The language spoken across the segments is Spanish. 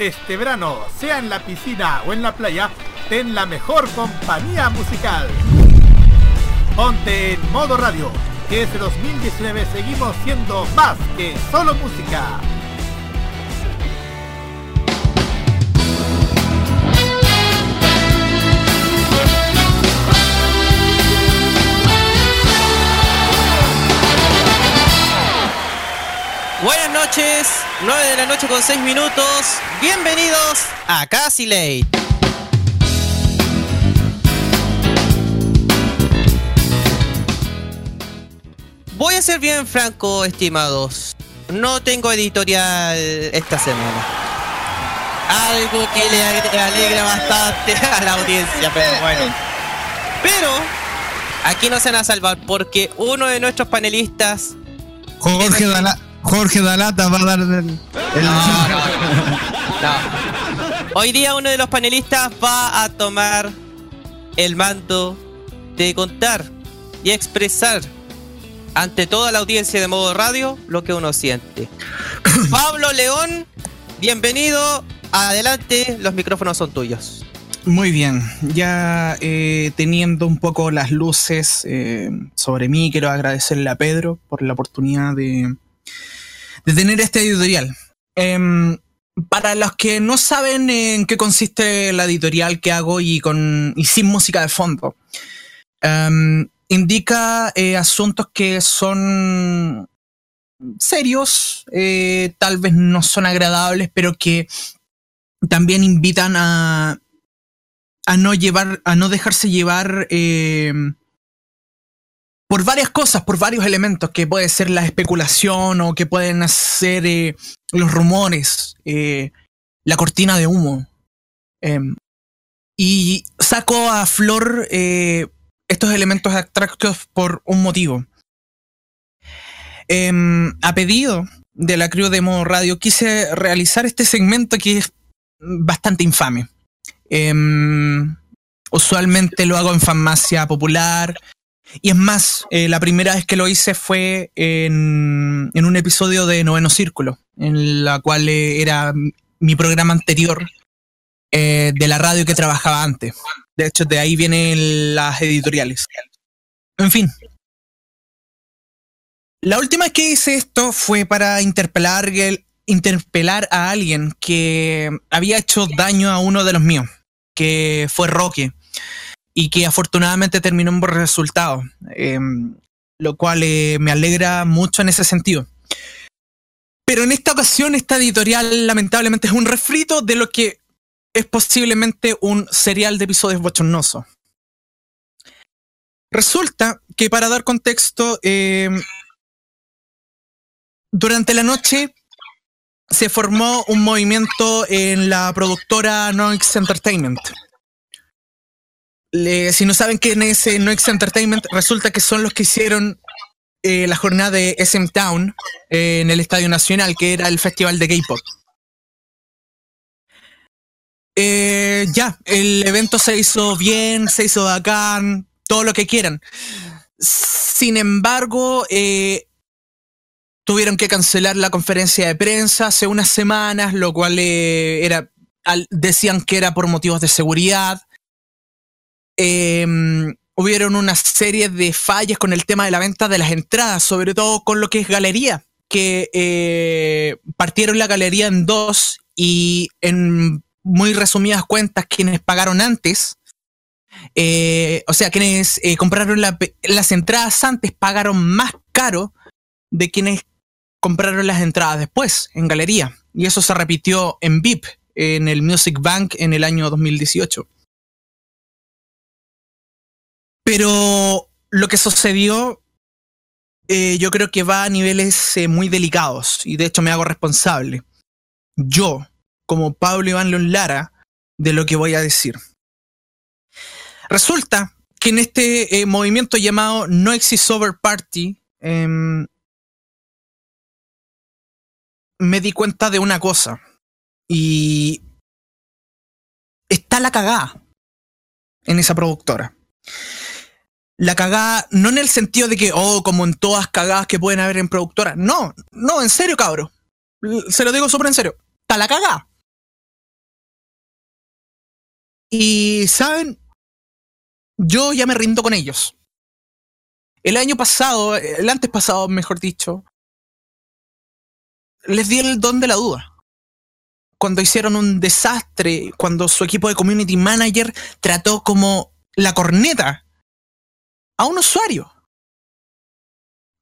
este verano, sea en la piscina o en la playa, ten la mejor compañía musical. Ponte en modo radio, que desde 2019 seguimos siendo más que solo música. Noches, 9 de la noche con 6 minutos. Bienvenidos a Casi Late. Voy a ser bien franco, estimados. No tengo editorial esta semana. Algo que le alegra bastante a la audiencia, pero bueno. Pero aquí no se van a salvar porque uno de nuestros panelistas Jorge Dala Jorge Dalata va a dar el. el- No, no, no. Hoy día uno de los panelistas va a tomar el mando de contar y expresar ante toda la audiencia de modo radio lo que uno siente. Pablo León, bienvenido. Adelante, los micrófonos son tuyos. Muy bien, ya eh, teniendo un poco las luces eh, sobre mí, quiero agradecerle a Pedro por la oportunidad de, de tener este editorial. Em, para los que no saben en qué consiste la editorial que hago y, con, y sin música de fondo, em, indica eh, asuntos que son serios, eh, tal vez no son agradables, pero que también invitan a, a no llevar, a no dejarse llevar eh, por varias cosas, por varios elementos, que puede ser la especulación o que pueden ser eh, los rumores, eh, la cortina de humo. Em, y saco a flor eh, estos elementos abstractos por un motivo. Em, a pedido de la crew de Modo Radio, quise realizar este segmento que es bastante infame. Em, usualmente lo hago en farmacia popular. Y es más, eh, la primera vez que lo hice fue en, en un episodio de Noveno Círculo, en la cual eh, era mi programa anterior eh, de la radio que trabajaba antes. De hecho, de ahí vienen las editoriales. En fin. La última vez que hice esto fue para interpelar, el- interpelar a alguien que había hecho daño a uno de los míos, que fue Roque, y que afortunadamente terminó en buen resultado, eh, lo cual eh, me alegra mucho en ese sentido. Pero en esta ocasión, esta editorial lamentablemente es un refrito de lo que es posiblemente un serial de episodios bochornosos. Resulta que para dar contexto, eh, durante la noche se formó un movimiento en la productora Noix Entertainment. Si no saben quién es eh, Entertainment, resulta que son los que hicieron eh, la jornada de SM Town eh, en el Estadio Nacional, que era el festival de K-pop. Eh, ya, el evento se hizo bien, se hizo bacán, todo lo que quieran. Sin embargo, tuvieron que cancelar la conferencia de prensa hace unas semanas, lo cual era, decían que era por motivos de seguridad. Em, hubieron una serie de fallas con el tema de la venta de las entradas, sobre todo con lo que es galería, que eh, partieron la galería en dos y en muy resumidas cuentas quienes pagaron antes, eh, o sea, quienes eh, compraron las entradas antes pagaron más caro de quienes compraron las entradas después en galería. Y eso se repitió en VIP, en el Music Bank en el año 2018. Pero lo que sucedió, eh, yo creo que va a niveles eh, muy delicados y de hecho me hago responsable. Yo, como Pablo Iván León Lara, de lo que voy a decir. Resulta que en este eh, movimiento llamado No Exist Over Party, em, me di cuenta de una cosa. Y está la cagada en esa productora. La cagada, no en el sentido de que, oh, como en todas cagadas que pueden haber en productoras. No, no, en serio, cabro. Se lo digo súper en serio. Está la cagada. Y, ¿saben? Yo ya me rindo con ellos. El año pasado, el antes pasado, mejor dicho, les di el don de la duda. Cuando hicieron un desastre, cuando su equipo de community manager trató como la corneta a un usuario,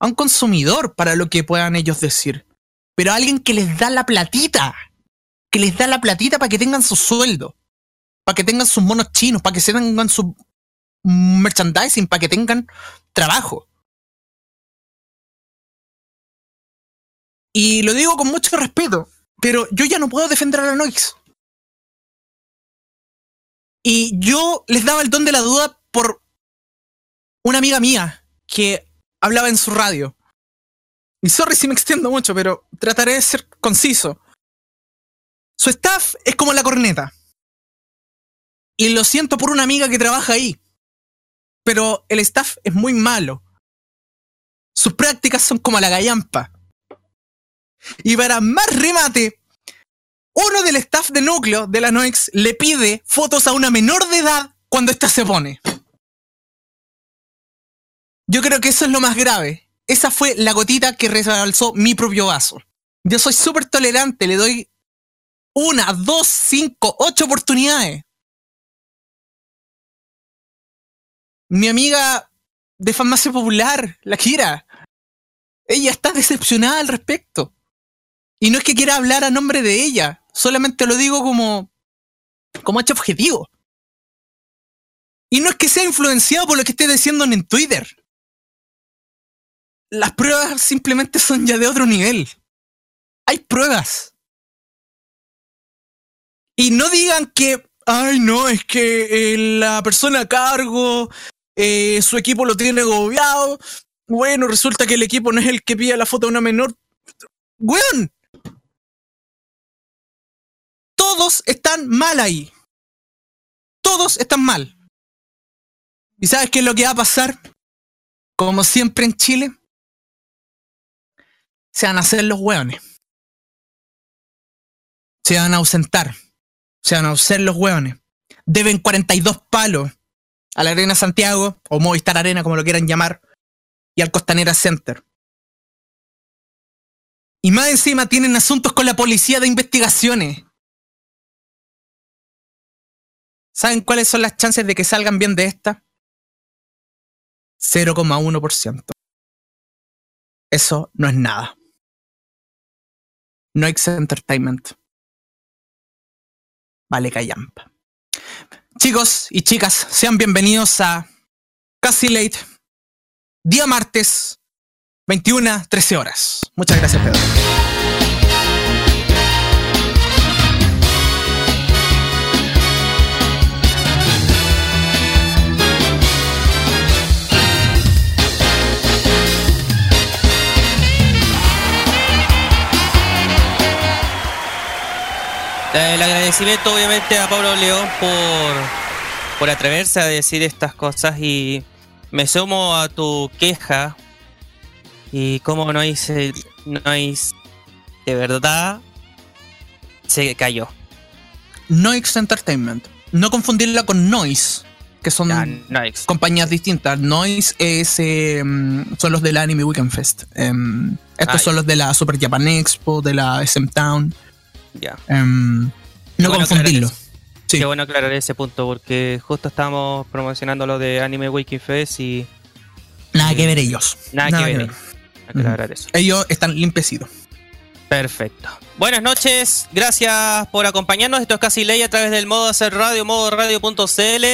a un consumidor, para lo que puedan ellos decir. Pero a alguien que les da la platita, que les da la platita para que tengan su sueldo, para que tengan sus monos chinos, para que se tengan su merchandising, para que tengan trabajo. Y lo digo con mucho respeto, pero yo ya no puedo defender a la Noix. Y yo les daba el don de la duda por una amiga mía que hablaba en su radio. Y sorry si me extiendo mucho, pero trataré de ser conciso. Su staff es como la corneta. Y lo siento por una amiga que trabaja ahí. Pero el staff es muy malo. Sus prácticas son como la gallampa. Y para más remate, uno del staff de núcleo de la Noex le pide fotos a una menor de edad cuando ésta se pone. Yo creo que eso es lo más grave. Esa fue la gotita que resalzó mi propio vaso. Yo soy súper tolerante, le doy una, dos, cinco, ocho oportunidades. Mi amiga de farmacia popular, la Kira, ella está decepcionada al respecto. Y no es que quiera hablar a nombre de ella, solamente lo digo como, como hecho objetivo. Y no es que sea influenciado por lo que esté diciendo en Twitter. Las pruebas simplemente son ya de otro nivel. Hay pruebas. Y no digan que, ay no, es que eh, la persona a cargo, eh, su equipo lo tiene agobiado. Bueno, resulta que el equipo no es el que pide la foto de una menor. Weón, todos están mal ahí. Todos están mal. ¿Y sabes qué es lo que va a pasar? Como siempre en Chile, se van a hacer los hueones. Se van a ausentar. Se van a hacer los hueones. Deben 42 palos a la Arena Santiago, o Movistar Arena, como lo quieran llamar, y al Costanera Center. Y más encima tienen asuntos con la policía de investigaciones. ¿Saben cuáles son las chances de que salgan bien de esta? 0,1%. Eso no es nada. No es entertainment. Vale, callampa. Chicos y chicas, sean bienvenidos a Casi Late, día martes, 21, 13 horas. Muchas gracias, Pedro. El agradecimiento obviamente a Pablo León por, por atreverse a decir estas cosas y me sumo a tu queja y como no hice, no hice, de verdad se cayó. Noise Entertainment. No confundirla con Noise, que son compañías distintas. Noise es, eh, son los del Anime Weekend Fest. Em, estos Ah, son los de la Super Japan Expo, de la SM Town. Ya. Em, no confundirlo. Sí. Qué bueno aclarar ese punto porque justo estábamos promocionando lo de Anime Wiki Fest y Nada que ver ellos. nada, que ver. Aclarar eso. Ellos están limpiecidos. Perfecto. Buenas noches, gracias por acompañarnos. Esto es Casi Ley a través del modo hacer radio, modo radio.cl.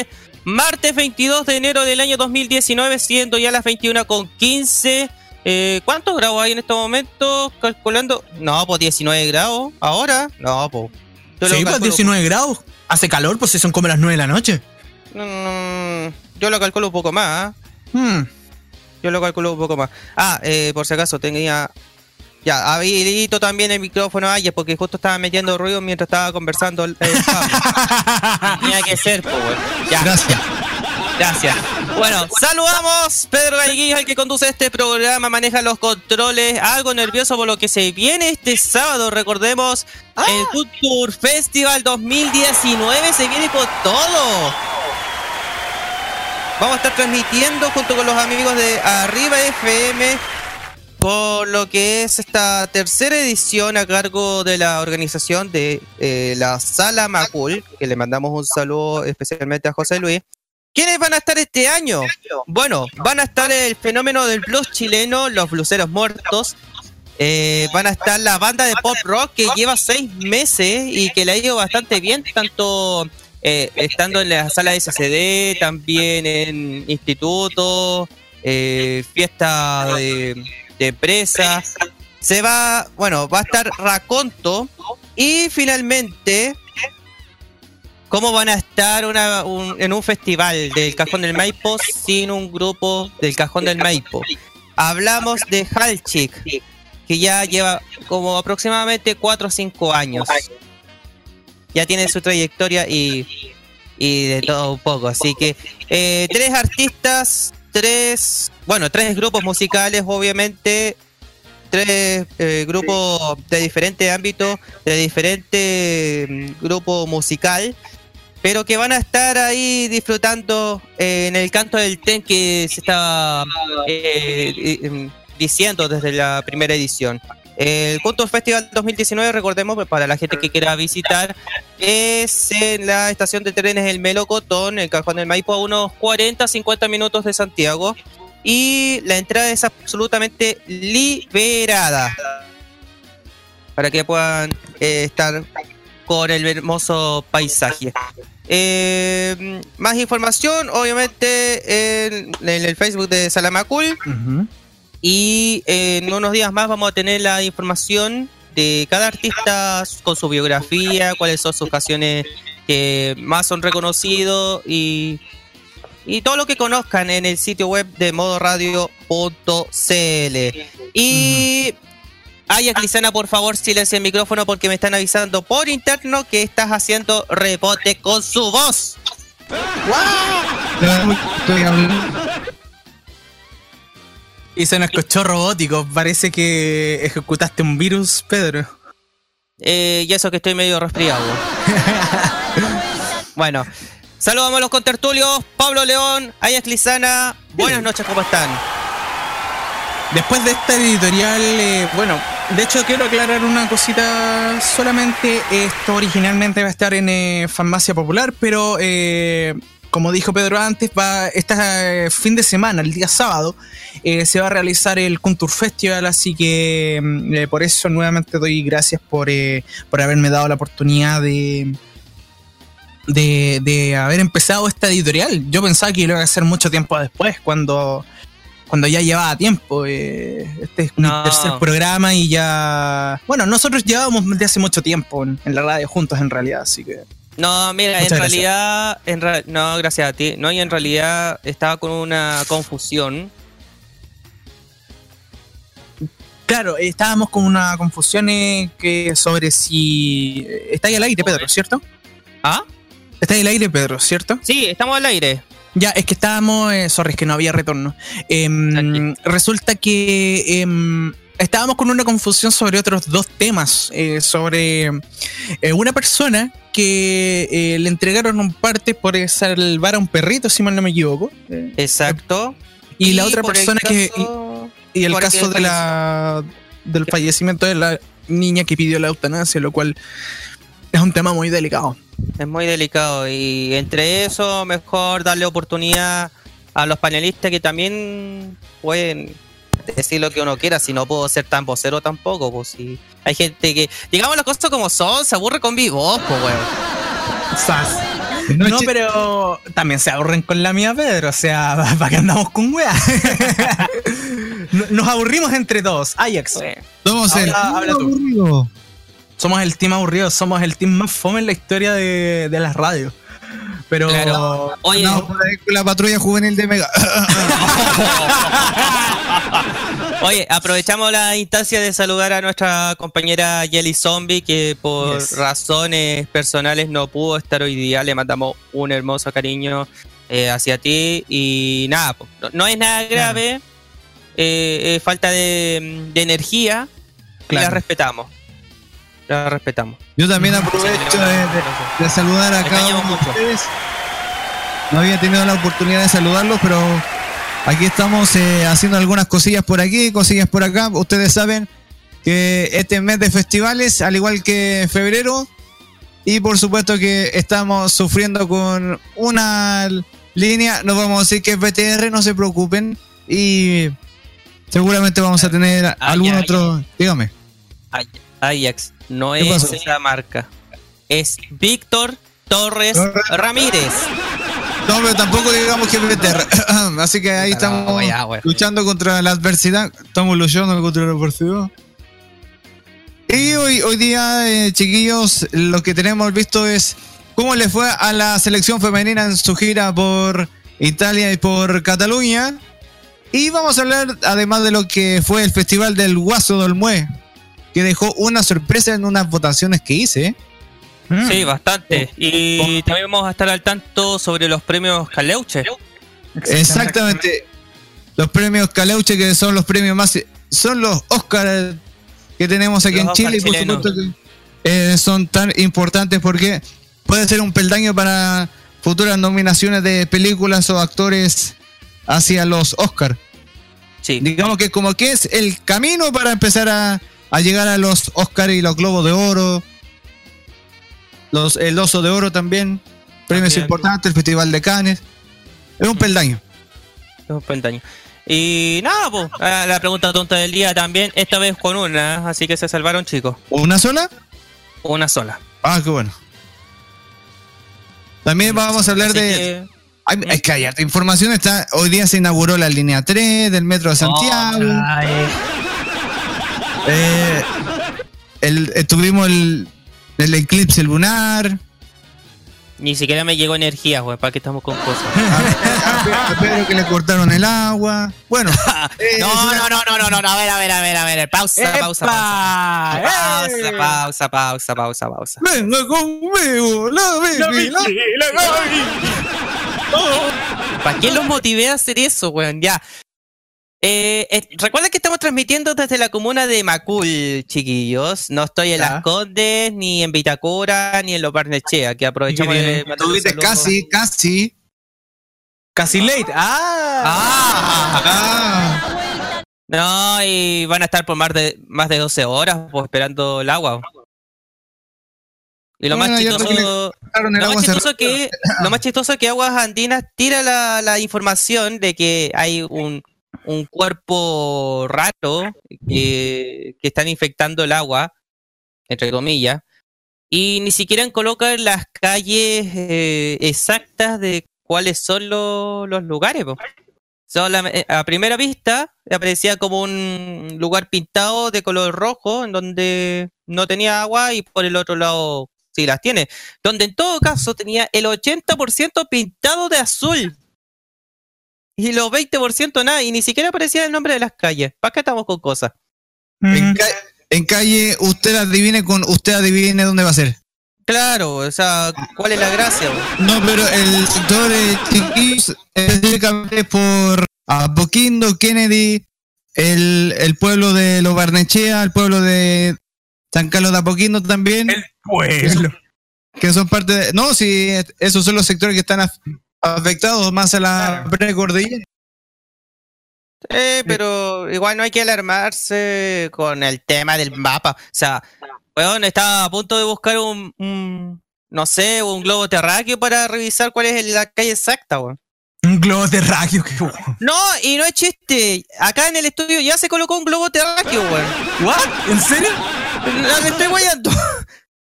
Martes 22 de enero del año 2019, siendo ya las 21 con 15. Eh, ¿Cuántos grados hay en estos momentos? Calculando. No, pues 19 grados. ¿Ahora? No, pues. Yo Sí, pues calculo- 19 grados. Hace calor, pues si son como las 9 de la noche. Mm, yo lo calculo un poco más. ¿ah? Hmm. Yo lo calculo un poco más. Ah, eh, por si acaso tenía. Ya, habilito también el micrófono Ayer porque justo estaba metiendo ruido mientras estaba conversando el, el. Tenía que ser, pues. Ya, Gracias. gracias. Bueno, saludamos. Pedro Galleguillo, el que conduce este programa, maneja los controles. Algo nervioso por lo que se viene este sábado. Recordemos el Culture Festival 2019. Se viene con todo. Vamos a estar transmitiendo junto con los amigos de Arriba FM por lo que es esta tercera edición a cargo de la organización de eh, la Sala Macul, que le mandamos un saludo especialmente a José Luis. ¿Quiénes van a estar este año? Bueno, van a estar el fenómeno del blues chileno, los bluseros muertos. Eh, van a estar la banda de pop rock que lleva seis meses y que le ha ido bastante bien, tanto eh, estando en la sala de SCD, también en institutos, fiesta de de empresa. Se va, bueno, va a estar Raconto. Y finalmente, ¿cómo van a estar en un festival del Cajón del Maipo sin un grupo del Cajón del Maipo? Hablamos de Halchik, que ya lleva como aproximadamente 4 o 5 años. Ya tiene su trayectoria y, y de todo un poco. Así que eh, tres artistas tres, bueno, tres grupos musicales, obviamente, tres eh, grupos de diferentes ámbitos, de diferente mm, grupo musical, pero que van a estar ahí disfrutando eh, en el canto del ten que se estaba eh, mm, diciendo desde la primera edición. El Punto Festival 2019, recordemos, para la gente que quiera visitar, es en la estación de trenes El Melocotón, el Cajón del Maipo, a unos 40, 50 minutos de Santiago. Y la entrada es absolutamente liberada para que puedan eh, estar con el hermoso paisaje. Eh, más información, obviamente, en, el Facebook de Salamacul. Y en unos días más vamos a tener la información de cada artista con su biografía, cuáles son sus canciones que más son reconocidos y, y todo lo que conozcan en el sitio web de modoradio.cl. Y Ay, Crisana, por favor, silencia el micrófono porque me están avisando por interno que estás haciendo rebote con su voz. Y se nos escuchó robótico. Parece que ejecutaste un virus, Pedro. Eh, y eso que estoy medio resfriado. bueno, saludamos a los contertulios. Pablo León, Ayas Lizana. Buenas noches, ¿cómo están? Después de esta editorial, eh, bueno, de hecho quiero aclarar una cosita solamente. Esto originalmente va a estar en eh, Farmacia Popular, pero eh, como dijo Pedro antes, va este fin de semana, el día sábado, eh, se va a realizar el Contour Festival, así que mm, por eso nuevamente doy gracias por, por haberme dado la oportunidad de, de, haber empezado esta editorial. Yo pensaba que iba a hacer mucho tiempo después, cuando, cuando ya llevaba tiempo. este es mi tercer programa y ya... Bueno, nosotros llevábamos desde hace mucho tiempo en la radio juntos en realidad, así que... No, mira, en realidad, en no, gracias a ti. No, y en realidad estaba con una confusión. Claro, estábamos con una confusión eh, que sobre si está ahí al aire, Pedro, ¿cierto? ¿Ah? Está ahí al aire, Pedro, ¿cierto? Sí, estamos al aire. Ya, es que estábamos, eh, sorry, es que no había retorno. Em, resulta que em, estábamos con una confusión sobre otros dos temas, eh, sobre eh, una persona que eh, le entregaron un parte por salvar a un perrito, si mal no me equivoco. Exacto. Y, la otra persona que... Y, el caso de la, del fallecimiento de la niña que pidió la eutanasia, lo cual es un tema muy delicado. Es muy delicado y entre eso mejor darle oportunidad a los panelistas que también pueden decir lo que uno quiera, si no puedo ser tan vocero tampoco, pues si hay gente que, digamos las cosas como son, se aburre con mi voz, pues weón. No, pero también se aburren con la mía, Pedro. O sea, ¿para qué andamos con weá? Nos aburrimos entre todos. Ajax. Somos el team aburrido. Somos el team aburrido. Somos el team más fome en la historia de, de las radios. Pero. Oye. la patrulla juvenil de Mega. Oye, aprovechamos la instancia de saludar a nuestra compañera Jelly Zombie, que por razones personales no pudo estar hoy día. Le mandamos un hermoso cariño eh, hacia ti y nada, no, no es nada grave, eh, eh, falta de, de energía, y Claro. la respetamos. La respetamos. Yo también aprovecho de, de- de saludar a cada uno de ustedes. No había tenido la oportunidad de saludarlos, pero aquí estamos eh, haciendo algunas cosillas por aquí, cosillas por acá. Ustedes saben que este mes de festivales, al igual que febrero, y por supuesto que estamos sufriendo con una línea, no vamos a decir que es BTR, no se preocupen, y seguramente vamos a tener algún otro... Dígame. Ajax no ¿Qué es pasó? esa marca. Es Víctor Torres. Ramírez. No, pero tampoco digamos que BTR. Así que ahí No, estamos ya, luchando contra la adversidad. Estamos luchando contra la adversidad. Y hoy, hoy día, eh, chiquillos, lo que tenemos visto es cómo le fue a la selección femenina en su gira por Italia y por Cataluña. Y vamos a hablar además de lo que fue el festival del Guaso del Mue, que dejó una sorpresa en unas votaciones que hice. Mm. Sí, bastante. Y también vamos a estar al tanto sobre los premios Caleuche. Exactamente. Los premios Caleuche, que son los premios más. Son los Oscars que tenemos aquí Los en Chile, y por supuesto que eh, son tan importantes porque puede ser un peldaño para futuras nominaciones de películas o actores hacia los Oscars. Sí. Digamos que como que es el camino para empezar a, a llegar a los Oscars y los Globos de Oro, los, el Oso de Oro también, premios También. importantes, el Festival de Cannes. Es un peldaño. Es un peldaño. Y nada, pues, la pregunta tonta del día también, esta vez con una, así que se salvaron chicos. ¿Una sola? Una sola. Ah, qué bueno. También vamos a hablar Así de. que- Hay, es que hay información. Está, hoy día se inauguró la línea 3 del Metro de Santiago. Eh, el, eh, tuvimos el, el eclipse lunar. Ni siquiera me llegó energía, güey, para que estamos con cosas. A, a Pedro que le cortaron el agua. Bueno, eh, No, una- no, no, no, no, no, no, a ver, a ver, a ver, a ver, pausa, pausa, pausa. ¡Epa! Pausa, ¡Eh! pausa, pausa, pausa, pausa. Venga conmigo, la baby, la- ¿Para qué los motivé a hacer eso, weón? Ya. Eh, eh, recuerda que estamos transmitiendo desde la comuna de Macul, chiquillos. No estoy en. Las Condes, ni en Vitacura, ni en Los Barnechea, que aprovechamos ¿Y qué de saludo. casi, casi. Casi late. Ah. ¡Ah! Ah, No, y van a estar por más de, más de 12 horas pues, esperando el agua. Y lo Bueno, más chistoso... Lo más, chistoso que, lo más chistoso que Aguas Andinas tira la, la información de que hay un, un cuerpo raro que, están infectando el agua, entre comillas, y ni siquiera colocan las calles eh, exactas de cuáles son lo- los lugares. eh, a primera vista aparecía como un lugar pintado de color rojo en donde no tenía agua y por el otro lado sí las tiene. Donde en todo caso tenía el 80% pintado de azul. Y los 20% nada. Y ni siquiera aparecía el nombre de las calles. ¿Para qué estamos con cosas? En, ca- en calle, usted adivine con usted adivine dónde va a ser. Claro, o sea, ¿cuál es la gracia? No, pero el sector de chiquillos, específicamente por Apoquindo, Kennedy, el, el pueblo de Los Barnechea, el pueblo de San Carlos de Apoquindo también, El pueblo. que son parte de... No, sí, esos son los sectores que están afectados más a la precordillera. Eh, pero igual no hay que alarmarse con el tema del mapa. O sea, weón, estaba a punto de buscar un, un, no sé, un globo terráqueo para revisar cuál es la calle exacta, weón. Un globo terráqueo. qué. No, y no es chiste. Acá en el estudio ya se colocó un globo terráqueo, weón. ¿What? ¿En serio? No me estoy guayando.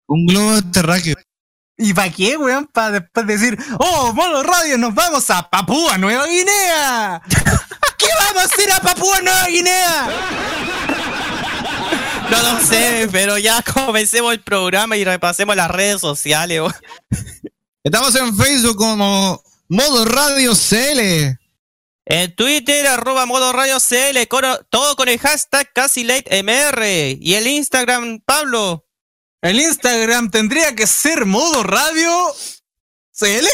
Un globo terráqueo. ¿Y para qué, weón? Para después decir, oh, modo radio, nos vamos a Papúa Nueva Guinea. ¿Qué vamos a hacer a Papúa Nueva Guinea? No lo sé, pero ya comencemos el programa y repasemos las redes sociales, weón. Estamos en Facebook como Modo Radio CL. En Twitter, arroba modo radio CL, todo con el hashtag casi late MR. Y el Instagram, Pablo. El Instagram tendría que ser modo radio ¿CL?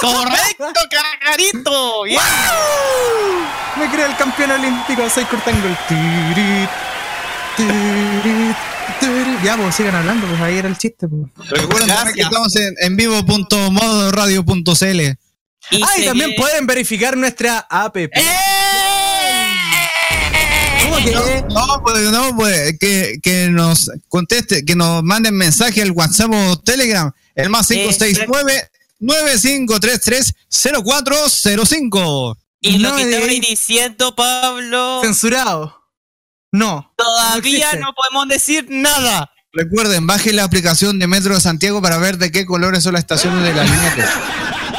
¡Correcto, Caracarito! ¡Bien! Me creo el campeón olímpico, soy Curtangol. Tirit, tirit, tirit. Ya, pues sigan hablando, pues ahí era el chiste. Pues. Recuerden que estamos en, en vivo.modoradio.cl. Y Ah, también pueden verificar nuestra app. ¡Eh! ¿Cómo que? No, pues no, pues que, que nos conteste, que nos manden mensaje al WhatsApp o Telegram, el más 569 9533 0405. Y lo No, que de- estabais diciendo, Pablo, Censurado. No. todavía no podemos decir nada. Recuerden, bajen la aplicación de Metro de Santiago para ver de qué colores son las estaciones de la línea.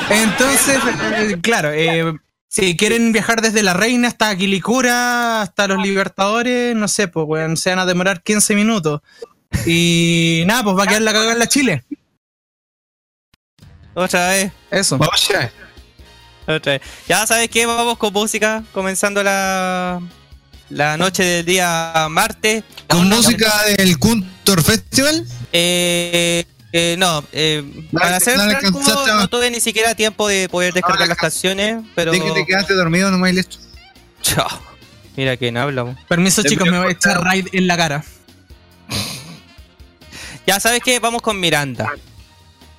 T. Entonces, eh, claro, eh, si quieren viajar desde La Reina hasta Quilicura, hasta los Libertadores, no sé, pues weón, se van a demorar 15 minutos. Y nada, pues va a quedar la cagada en la Chile. Otra vez, Eso. Oye, otra vez. Ya sabes qué, vamos con música, comenzando la, la noche del día martes. con música del Kuntor Festival. Eh, eh, no, eh, No para ser no franco, no tuve ni siquiera tiempo de poder descargar las canciones, pero... De que te quedaste dormido nomás y listo. Chao. Mira quién habla. Permiso, Te chicos, me voy a echar raid en la cara. Ya sabes qué, vamos con Miranda.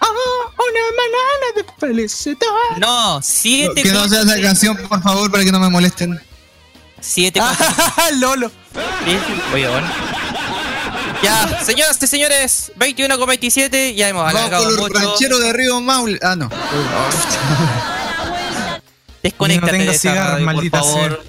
Ah, una banana de felicidad. No, siete Que no sea esa canción, por favor, para que no me molesten. Siete Ah, Lolo. Sí, Oye, bueno. Ya, señoras y señores, 21 con 27, ya hemos Vamos alargado con los mucho. rancheros de Río Maule. Ah, no. Desconéctate No de esa radio, por favor.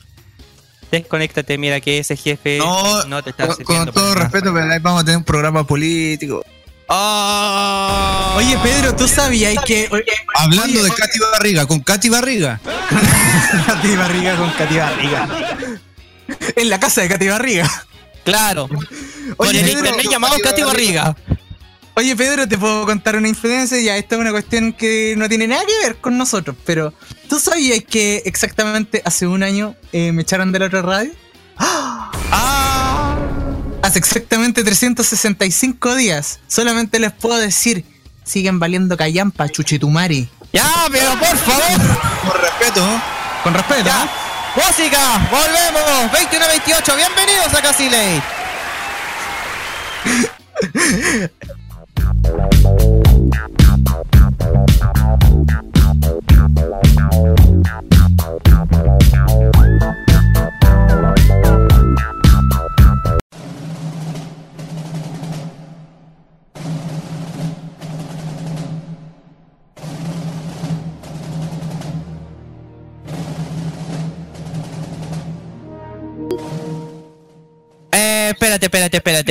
Desconéctate, mira que ese jefe No, no te está con, con todo para respeto, pero ahí vamos a tener un programa político. Ah. Oye, Pedro, ¿tú sabías que. oye, Hablando oye, de Katy Barriga, con Katy Barriga. Katy Barriga con Katy Barriga. En la casa de Katy Barriga. Claro. Por Oye, el Pedro, internet llamado Katy Barriga. Oye, Pedro, te puedo contar una infidencia. Ya, esta es una cuestión que no tiene nada que ver con nosotros. Pero, ¿tú sabías que exactamente hace un año eh, me echaron de la otra radio? Ah. Hace exactamente 365 días. Solamente les puedo decir: siguen valiendo callampa, chuchitumari. Ya, pero por favor. Por respeto, ¿no? Con respeto. Ya. ¿eh? Música, volvemos. 21-28, bienvenidos a Casiley. Eh,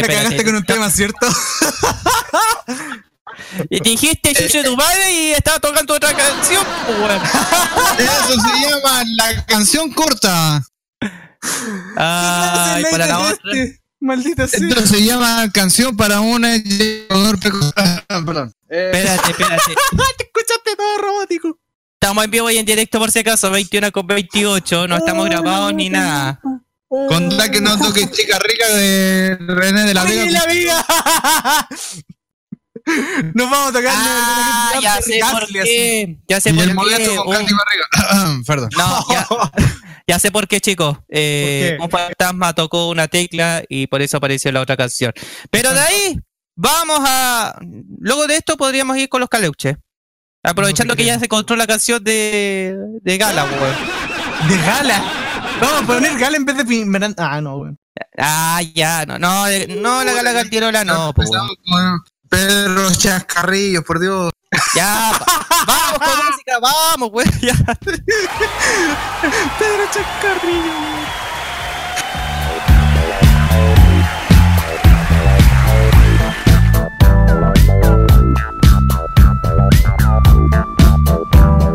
espérate. cagaste con un tema, ¿cierto? Y Dijiste chuche tu madre y estaba tocando otra canción, pues. Eso se llama la canción corta. Ay, para la otra. Maldita sea. Esto se llama canción para una llegador precoz. Perdón. Espérate, espérate. Te escuchaste todo robótico. Estamos en vivo y en directo por si acaso, 21 con 28, no estamos grabados ni nada. Con la que no toque chica rica de René de la Vega. la vida. Nos vamos a tocar. Ah, ya sé por qué. Ya sé Y por el qué. con. Perdón. No, ya, ya sé por qué, chicos. Eh, ¿Por un fantasma tocó una tecla y por eso apareció la otra canción. Pero de ahí, vamos a. Luego de esto podríamos ir con los caleuches. Aprovechando que ya se encontró la canción de, de Gala, weón. De gala. Vamos a poner gala en vez de Miranda. Ah, no, weón. Ah, ya, no, no, no, la Gala Galtierola no, pues, Pedro Chascarrillo, por Dios. Ya, va- vamos con música, vamos, weón. Ya. Pedro Chascarrillo. Esta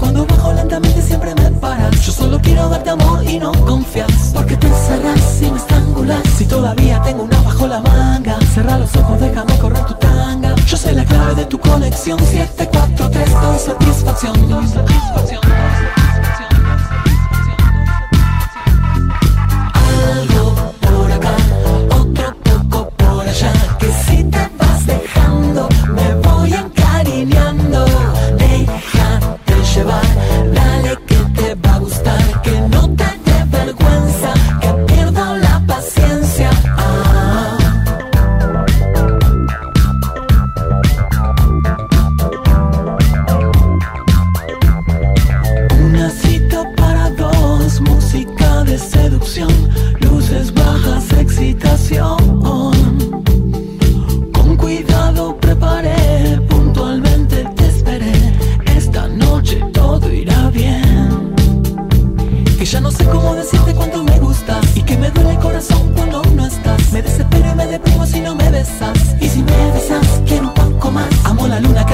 cuando bajo lentamente siempre me paras. Yo solo quiero darte amor y no confías Porque te encerras y me estrangulas. Si todavía tengo una bajo la manga Cerra los ojos, déjame correr tu tanga. Yo soy la clave de tu conexión. 7, 4, 3, doy doy satisfacción.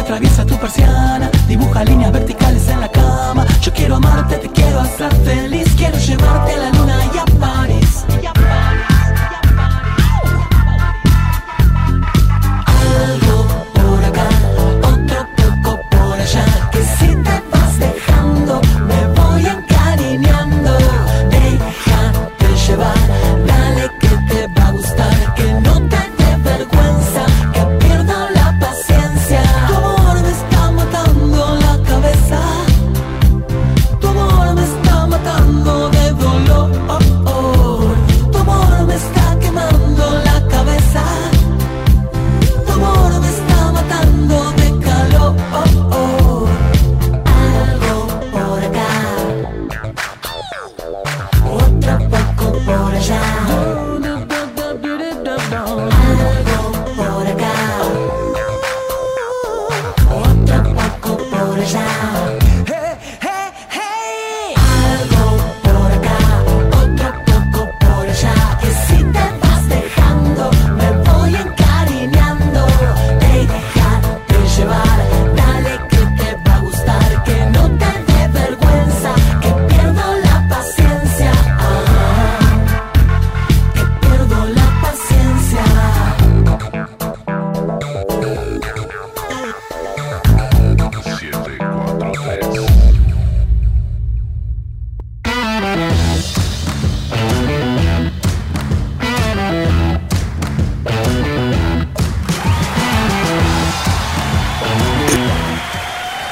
Atraviesa tu persiana, dibuja líneas verticales en la cama. Yo quiero amarte, te quiero hacer feliz. Quiero llevarte a la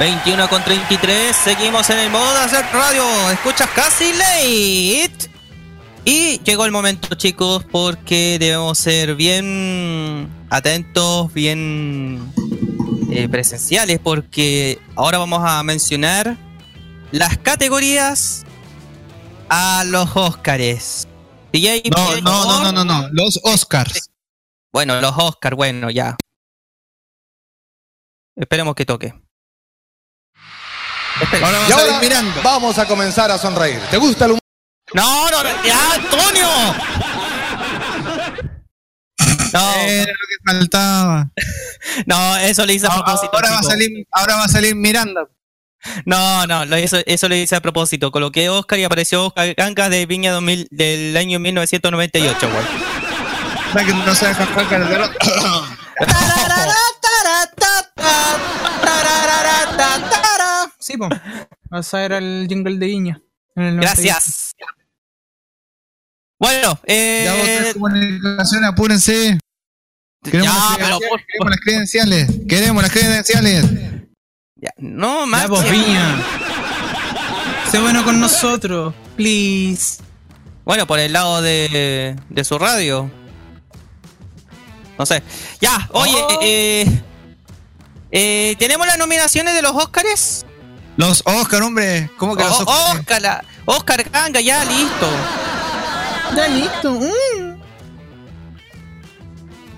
21 con 33, seguimos en el modo de hacer radio. Escuchas casi late. Y llegó el momento, chicos, porque debemos ser bien atentos, bien eh, presenciales, porque ahora vamos a mencionar las categorías a los Óscares. DJ, No, no, no, no, no, no. Los Oscars. Bueno, los Oscars, bueno, ya. Esperemos que toque. Espera. Ahora Y vamos a ahora ir mirando. vamos a comenzar a sonreír. ¿Te gusta el humor? No, no, no, ya, Antonio. No, Era lo que faltaba. no, eso le hice a propósito. Ahora va a salir, ahora va a salir Miranda. No, no, hizo- eso lo hice a propósito. Coloqué Oscar y apareció Oscar Ganga de Viña 2000 del año 1998, güey. No se deja. Sí, pues. Vas a ver el jingle de Viña. en el 98. Gracias. Bueno, Ya vos eh, tres comunicación, apúrense. Queremos, ya, las pero credenciales, por- queremos las credenciales. Queremos las credenciales. ya, no, Ya, más. pues, Viña. Sé bueno con nosotros, please. Bueno, por el lado de, de su radio. No sé. Ya, oye, Oh. eh, eh, ¿tenemos las nominaciones de los Óscares? Los Oscar, hombre. ¿Cómo que los Oscar? Oscar, la- Oscar Ganga, ya, listo. Ya listo. mm.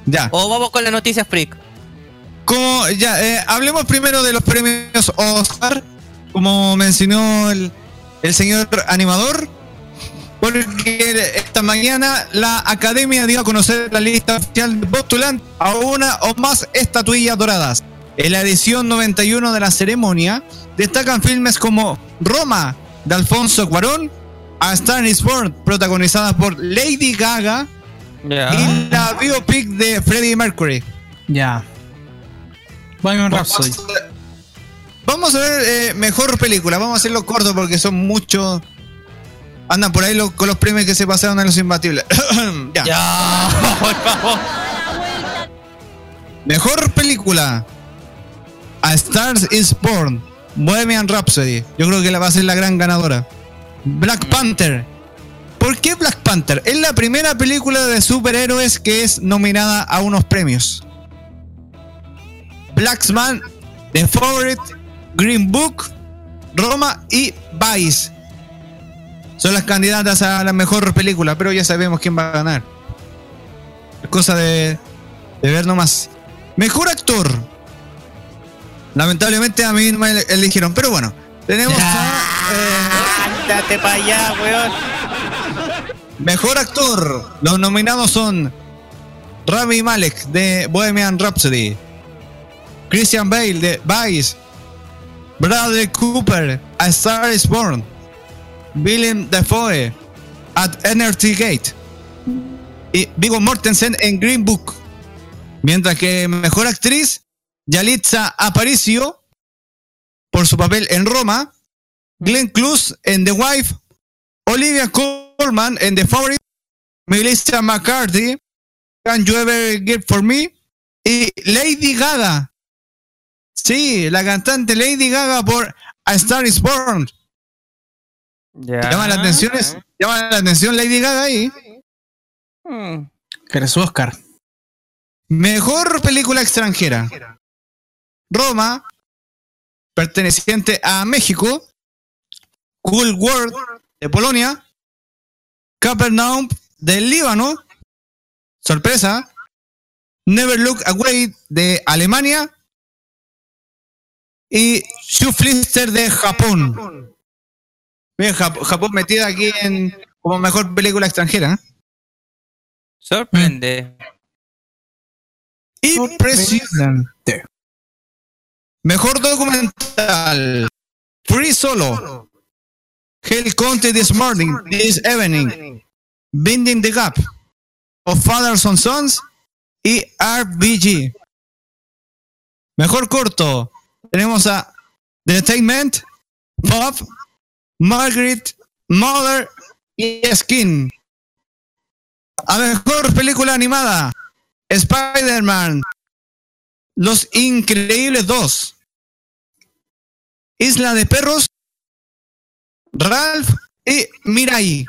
Ya. O vamos con las noticias freak. Como, ya, eh, hablemos primero de los premios Oscar. Como mencionó el, el señor animador. Porque esta mañana la academia dio a conocer la lista oficial de postulantes a una o más estatuillas doradas. En la edición 91 de la ceremonia destacan filmes como Roma de Alfonso Cuarón, A Star is Born, protagonizada por Lady Gaga, y la biopic de Freddie Mercury. Ya. Bohemian Rhapsody. Vamos a ver eh, mejor película. Vamos a hacerlo corto porque son muchos. Andan por ahí lo- con los premios que se pasaron a los imbatibles. ya. Ya, por favor. Mejor película. A Stars is Born. Bohemian Rhapsody. Yo creo que la va a ser la gran ganadora. Black Panther. ¿Por qué Black Panther? Es la primera película de superhéroes que es nominada a unos premios. Blacksman, The Favorite, Green Book, Roma y Vice. Son las candidatas a la mejor película, pero ya sabemos quién va a ganar. Es cosa de, de ver nomás. Mejor actor. Lamentablemente a mí no me eligieron, pero bueno. Tenemos a eh, para allá, weón. Mejor actor. Los nominados son Rami Malek de Bohemian Rhapsody, Christian Bale de Vice, Bradley Cooper A Star is Born, Willem Dafoe at Energy Gate y Viggo Mortensen en Green Book. Mientras que mejor actriz, Yalitza Aparicio por su papel en Roma, Glenn Close en The Wife, Olivia Colman en The Favorite, Melissa McCarthy, Can You Ever Get For Me y Lady Gaga. Sí, la cantante Lady Gaga por A Star Is Born. Llama la atención, es- llama la atención Lady Gaga ahí. Hmm. Que su Oscar. Mejor película extranjera. Roma, perteneciente a México. Cool World de Polonia. Capernaum del Líbano. Sorpresa. Never Look Away de Alemania. Y Schufflister de Japón. Bien, Jap- Japón metida aquí en como mejor película extranjera. ¿eh? Sorprende. Impresionante. Mejor documental. Free Solo. Hell County This Morning, This Evening. Bending the Gap. Of Fathers and Sons. Y RBG. Mejor corto. Tenemos a The Entertainment. Bob. Margaret. Mother. Y Skin. A mejor película animada. Spider-Man. Los Increíbles 2. Isla de Perros. Ralph y Mirai.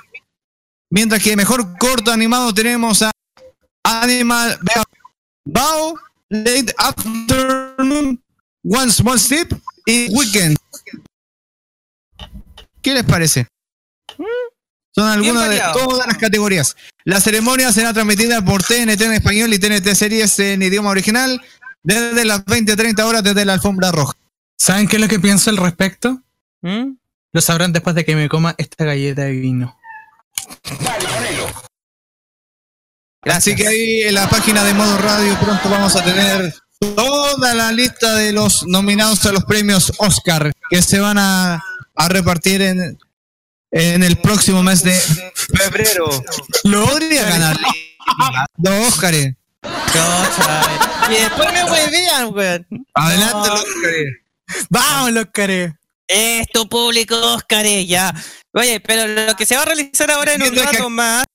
Mientras que mejor corto animado tenemos a Animal Bao, Late Afternoon, One Small Step y Weekend. ¿Qué les parece? Son algunas de todas las categorías. La ceremonia será transmitida por TNT en español y TNT series en idioma original desde las 20-30 horas desde la alfombra roja. ¿Saben qué es lo que pienso al respecto? ¿Mm? Lo sabrán después de que me coma esta galleta de vino. Así que ahí en la página de Modo Radio pronto vamos a tener toda la lista de los nominados a los premios Oscar que se van a, a repartir en, en el próximo mes de febrero. Lo podría ganar los Oscars. Y después me huevean, weón. Adelante No. los Oscars. ¡Vamos, los care! Es tu público, Oscar, ya. Oye, pero lo que se va a realizar ahora en un rato más.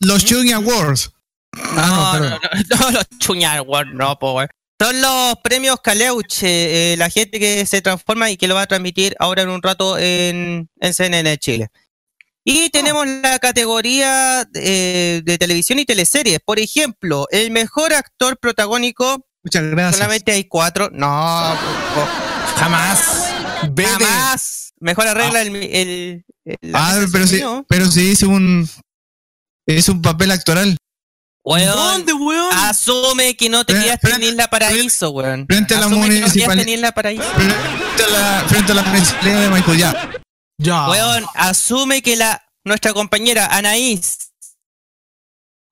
Los Chuny Awards. Ah, no, No, perdón. no, no, no, los Chuñar Award, no, po, weón. Son los premios Caleuche, eh, la gente que se transforma y que lo va a transmitir ahora en un rato en, en CNN Chile. Y tenemos la categoría eh, de televisión y teleseries. Por ejemplo, el mejor actor protagónico, Muchas gracias. solamente hay cuatro. No, po, Jamás. Bebe. jamás. Mejor arregla el, el, el- la Ah, pero sí, pero sí hice un hice un papel actoral. Weón, ¿Dónde, weón? Asume que no te Frente- quedaste en Isla Paraíso, weón. frente a la Asume que no municipal- quedaste en Isla Paraíso. Frente a la, frente a la municipalidad de Maipú, ya. Ya. Weón, asume que la nuestra compañera Anaís.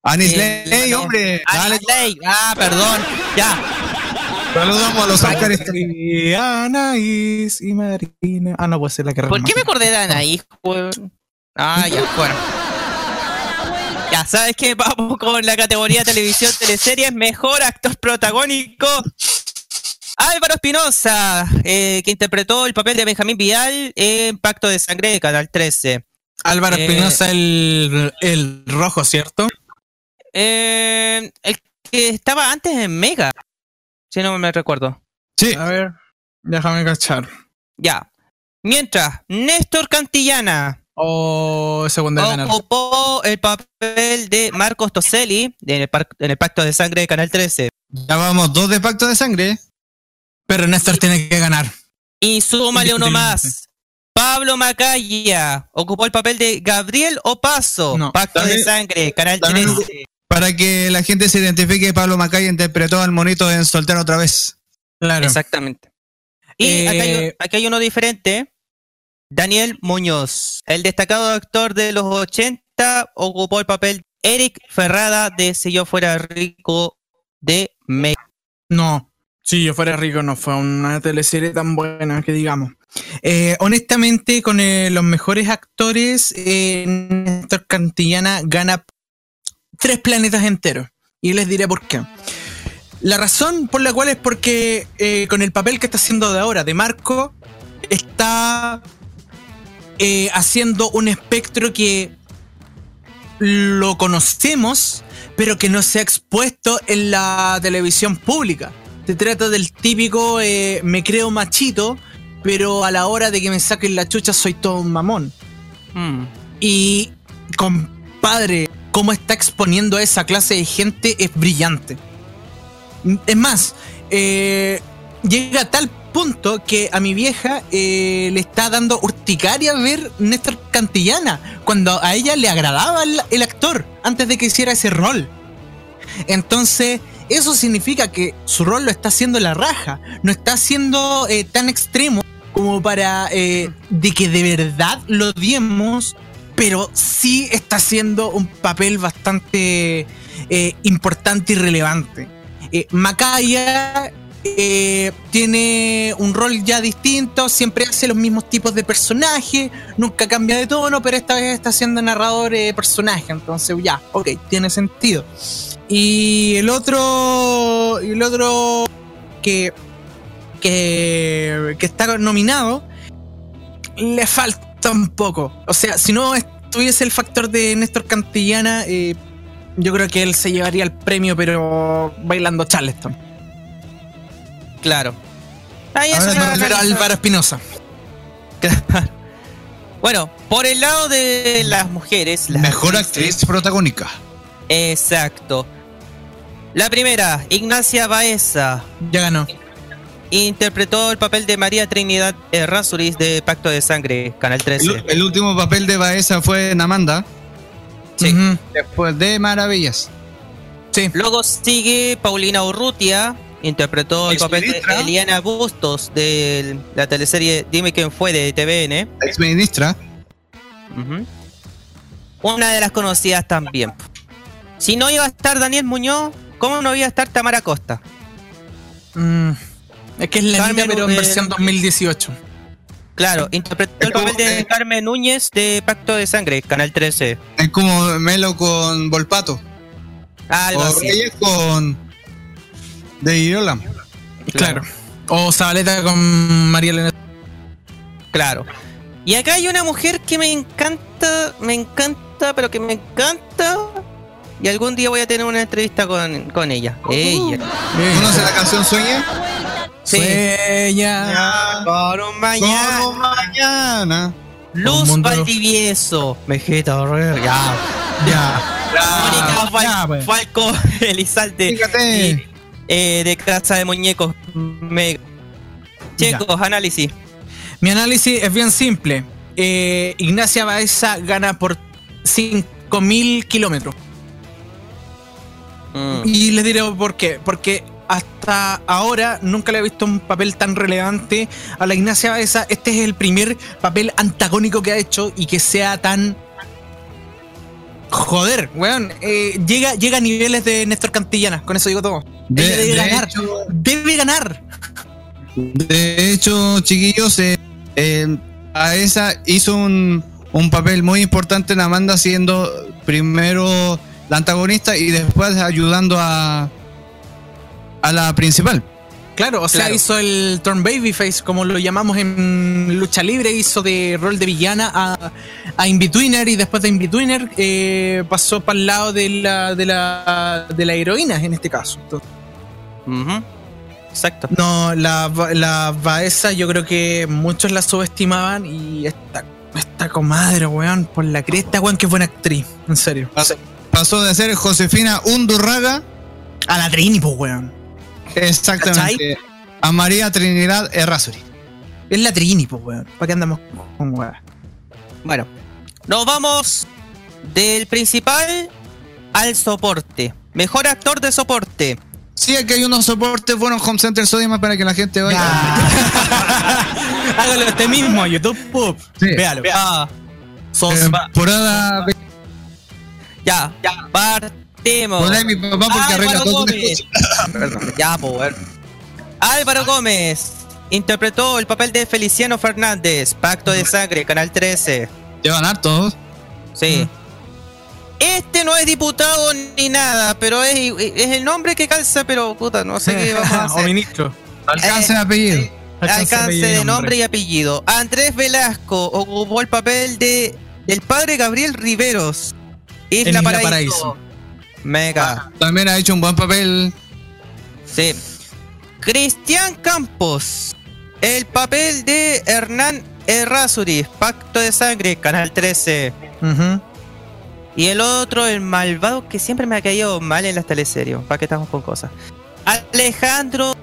Anis eh, Ley, hombre. Anaís Ley. Ah, perdón. Ya. Saludamos a los Oscars. Y Anaís y Marina. Ah, no puede ser la que ¿Por qué me acordé de Anaís, weón? Ah, ya, bueno. Ya, ¿sabes qué? Vamos con la categoría televisión teleseries. Mejor actor protagónico. Álvaro Espinosa, eh, que interpretó el papel de Benjamín Vial en Pacto de Sangre de Canal 13. Álvaro Eh, Espinosa, el, el rojo, ¿cierto? Eh, el que estaba antes en Mega, si no me recuerdo. Sí, A ver, déjame cachar. Ya. Mientras, Néstor Cantillana O ganar. ocupó el papel de Marcos Toselli en el, par- en el Pacto de Sangre de Canal 13. ya vamos dos de pacto de sangre. Pero Néstor tiene que ganar. Y súmale uno más. Pablo Macaya ocupó el papel de Gabriel Opaso, No, Pacto de Sangre, Canal también- 13. Para que la gente se identifique, Pablo Macaya interpretó al monito en Soltar otra vez. Claro. Exactamente. Y Eh, acá, hay, acá hay uno diferente. Daniel Muñoz, el destacado actor de los 80, ocupó el papel Eric Ferrada de Si yo fuera rico de Mega. No. Si yo fuera rico, no fue una teleserie tan buena que digamos. Eh, honestamente, con eh, los mejores actores, eh, Néstor Cantillana gana tres planetas enteros. Y les diré por qué. La razón por la cual es porque eh, con el papel que está haciendo de ahora, de Marco, está eh, haciendo un espectro que lo conocemos, pero que no se ha expuesto en la televisión pública. Se trata del típico eh, me creo machito, pero a la hora de que me saquen la chucha soy todo un mamón. Mm. Y compadre, cómo está exponiendo a esa clase de gente es brillante. Es más, eh, llega a tal punto que a mi vieja eh, le está dando urticaria ver Néstor Cantillana, cuando a ella le agradaba el, actor antes de que hiciera ese rol. Entonces, eso significa que su rol lo está haciendo la raja, no está siendo eh, tan extremo como para de que de verdad lo odiemos, pero sí está haciendo un papel bastante eh, importante y relevante. Eh, Macaya eh, tiene un rol ya distinto, siempre hace los mismos tipos de personajes, nunca cambia de tono, pero esta vez está siendo narrador de personaje, entonces ya, ok, tiene sentido. Y el otro, el otro que, que está nominado, le falta un poco. O sea, si no estuviese el factor de Néstor Cantillana, eh, yo creo que él se llevaría el premio, pero bailando Charleston. Claro. Ahí ya Pero Álvaro Espinosa. Bueno, por el lado de las mujeres. las Mejor actrices- actriz protagónica. Exacto. La primera, Ignacia Baeza, Ya ganó. Interpretó el papel de María Trinidad Errázuriz de Pacto de Sangre, Canal 13. El, el último papel de Baeza fue en Amanda, Sí. Ujú. después de Maravillas. Sí. Luego sigue Paulina Urrutia, interpretó el papel de. Eliana Bustos de la teleserie Dime quién fue de TVN. Ex ministra. Una de las conocidas también. Si no iba a estar Daniel Muñoz, ¿cómo no iba a estar Tamara Costa? Mm, Es que es la Carmen, pero en versión 2018. Claro, interpretó el papel de eh, Carmen Núñez de Pacto de Sangre, Canal 13. Es como Melo con Volpato. Algo o así. Reyes con. De Irola. Claro. O Zabaleta con María Elena. Claro. Y acá hay una mujer que me encanta, me encanta, pero que me encanta. Y algún día voy a tener una entrevista con, con ella. Ella. ¿Conoce la canción Sueña? Sí. Sueña. Por un mañana. Como mañana. Luz Un Valdivieso. Herrera. Ya. Ya. Mónica ya, pues. Falco Elizalde. Fíjate. y, eh, de Casa de Muñecos. Me... Chicos, análisis. Mi análisis es bien simple. Eh, Ignacia Baeza gana por 5.000 kilómetros. Mm. Y les diré por qué. Porque hasta ahora nunca le he visto un papel tan relevante a la Ignacia Baeza. Este es el primer papel antagónico que ha hecho y que sea tan. Joder, weón. eh, llega, llega a niveles de Néstor Cantillana. Con eso digo todo. De- Ella debe de ganar. hecho- Debe ganar. De hecho, chiquillos, eh, eh, hizo un, un papel muy importante en Amanda, siendo primero la antagonista y después ayudando a, a la principal. Claro, o sea, Claro. hizo el Turn Babyface, como lo llamamos en lucha libre, hizo de rol de villana a, a Inbetweener y después de Inbetweener eh, pasó para el lado de la, de, la, de la heroína en este caso. Entonces. Exacto. no, la, la Baeza yo creo que muchos la subestimaban y esta, esta comadre, weón, por la cresta, weón, que buena actriz, en serio. Pas- Pasó de ser Josefina Undurraga A la Trini, pues, weón. Exactamente a María Trinidad Errázuri. Es la Trini, pues, weón. ¿Para qué andamos con weón? Bueno, nos vamos del principal al soporte. Mejor actor de soporte. Sí, aquí hay unos soportes buenos Home Center Sodium para que la gente vaya. Hágalo usted mismo, YouTube. pub. Sí. Véalo. Ya, Sos- Temporada. ya, partimos. A mi papá porque arregla Álvaro todo. Gómez. ya, pues. Álvaro Gómez interpretó el papel de Feliciano Fernández, Pacto de Sangre, Canal 13. Llevan hartos. Sí. Este no es diputado ni nada, pero es, es el nombre que calza, pero puta, no sé qué vamos a o hacer. ministro. Alcance Eh, de apellido. Alcance de nombre y apellido. Andrés Velasco ocupó el papel de del padre Gabriel Riveros. Isla, Isla Paraíso. Paraíso. Mega. También ha hecho un buen papel. Sí. Cristian Campos. El papel de Hernán Errázuriz. Pacto de Sangre, Canal 13. Ujú. Y el otro, el malvado que siempre me ha caído mal en las teleseries. ¿Para qué estamos con cosas? Alejandro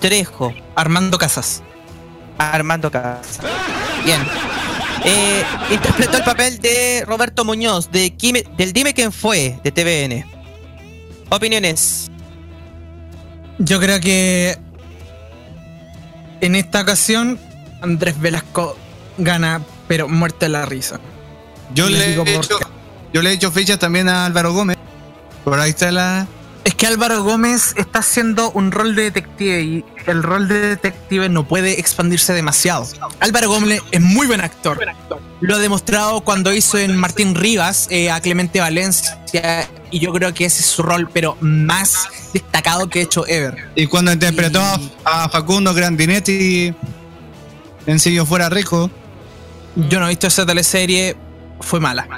Trejo. Armando Casas. Armando Casa. Bien. Eh, interpretó el papel de Roberto Muñoz, de Quime- del Dime quién fue, de TVN. Opiniones. Yo creo que en esta ocasión Andrés Velasco gana, pero muerte la risa. Yo le, digo he por hecho, qué. yo le he hecho fichas también a Álvaro Gómez. Por ahí está la. Es que Álvaro Gómez está haciendo un rol de detective y el rol de detective no puede expandirse demasiado. Álvaro Gómez es muy buen actor. Lo ha demostrado cuando hizo en Martín Rivas eh, a Clemente Valencia y yo creo que ese es su rol, pero más destacado que ha hecho Ever. Y cuando interpretó a- Y- a Facundo Grandinetti en Si yo fuera rico. Yo no he visto esa teleserie, fue mala.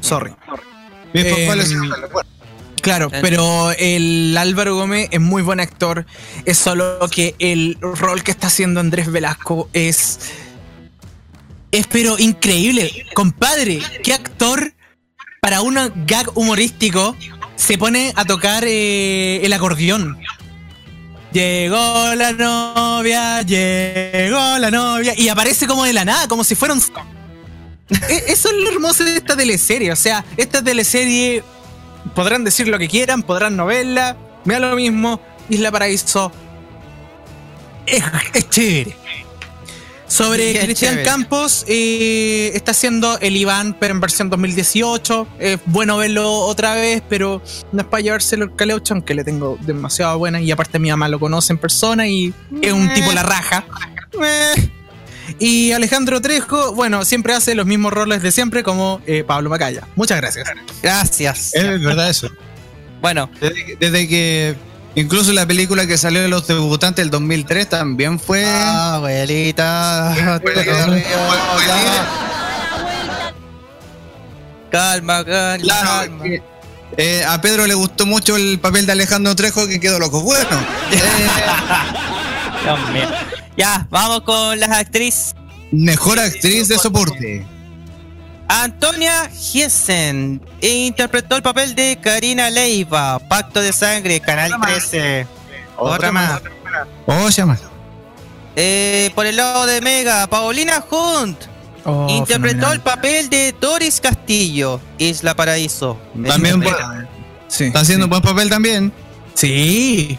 Sorry. Claro, pero el Álvaro Gómez es muy buen actor. Es solo que el rol que está haciendo Andrés Velasco es. Es pero increíble. Compadre, ¿qué actor para un gag humorístico se pone a tocar eh, el acordeón? Llegó la novia, llegó la novia. Y aparece como de la nada, como si fuera un. E- Eso es lo hermoso de esta teleserie. O sea, esta teleserie podrán decir lo que quieran, podrán no verla, me da lo mismo. Isla Paraíso es, es chévere. Sobre Sí, Cristian chévere. Campos, eh, está haciendo el Iván, pero en versión 2018. Es bueno verlo otra vez, pero no es para llevárselo el caleucho, aunque le tengo demasiado buena. Y aparte, mi mamá lo conoce en persona y es un tipo la raja. Y Alejandro Trejo, bueno, siempre hace los mismos roles de siempre, como eh, Pablo Macaya. Muchas gracias. Gracias. Es verdad eso. Bueno, Desde, que- desde que incluso la película que salió de los debutantes del 2003 también fue. Ah, abuelita. Calma, calma. Claro, calma. eh, a Pedro le gustó mucho el papel de Alejandro Trejo que quedó loco. Bueno, eh, Dios mío. Ya, vamos con las actrices. mejor actriz de soporte. Antonia Giesen interpretó el papel de Karina Leiva, Pacto de Sangre, Canal 13. Otra más. Oh, llama. Eh, por el lado de Mega, Paulina Hunt Oh, interpretó el papel de Doris Castillo, Isla Paraíso. También está haciendo un buen papel también. Sí.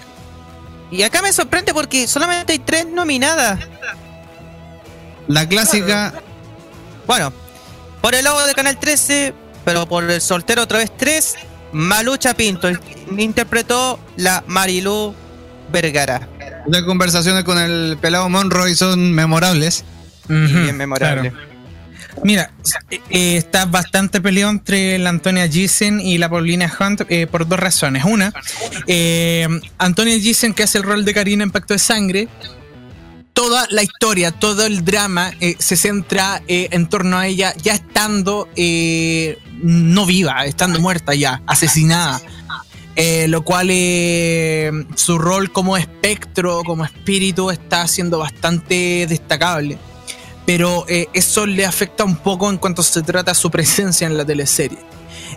Y acá me sorprende porque solamente hay tres nominadas. La clásica. Bueno, por el lado de Canal 13, pero por el soltero otra vez 3, Malucha Pinto interpretó la Marilú Vergara. Las conversaciones con el pelado Monroy son memorables. Y bien memorable. claro. Mira, eh, está bastante peleado entre la Antonia Giesen y la Paulina Hunt eh, por dos razones. Una, eh, Antonia Giesen, que hace el rol de Karina en Pacto de Sangre, toda la historia, todo el drama eh, se centra eh, en torno a ella ya estando eh, no viva, estando muerta ya, asesinada. Eh, lo cual eh, su rol como espectro, como espíritu, está siendo bastante destacable. Pero eh, eso le afecta un poco en cuanto se trata su presencia en la teleserie.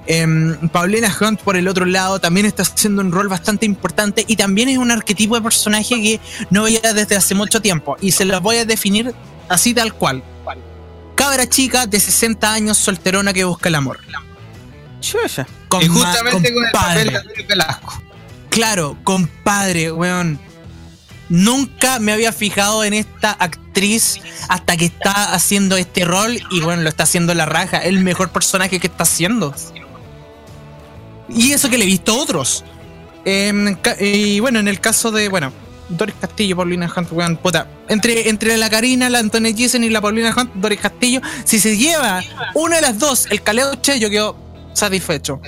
Em, Paulina Hunt, por el otro lado, también está haciendo un rol bastante importante y también es un arquetipo de personaje que no veía desde hace mucho tiempo. Y se lo voy a definir así tal cual. Cabra chica de 60 años solterona que busca el amor. Con y justamente con el papel de Velasco. Claro, compadre, weón. Nunca me había fijado en esta actriz hasta que está haciendo este rol y bueno, lo está haciendo la raja. El mejor personaje que está haciendo. Y eso que le he visto a otros. Em, y bueno, en el caso de, bueno, Doris Castillo, Paulina Hunt, weón, puta. Entre, entre la Karina, la Antonia Giesen y la Paulina Hunt, Doris Castillo, si se lleva una de las dos, el caleuche, yo quedo satisfecho.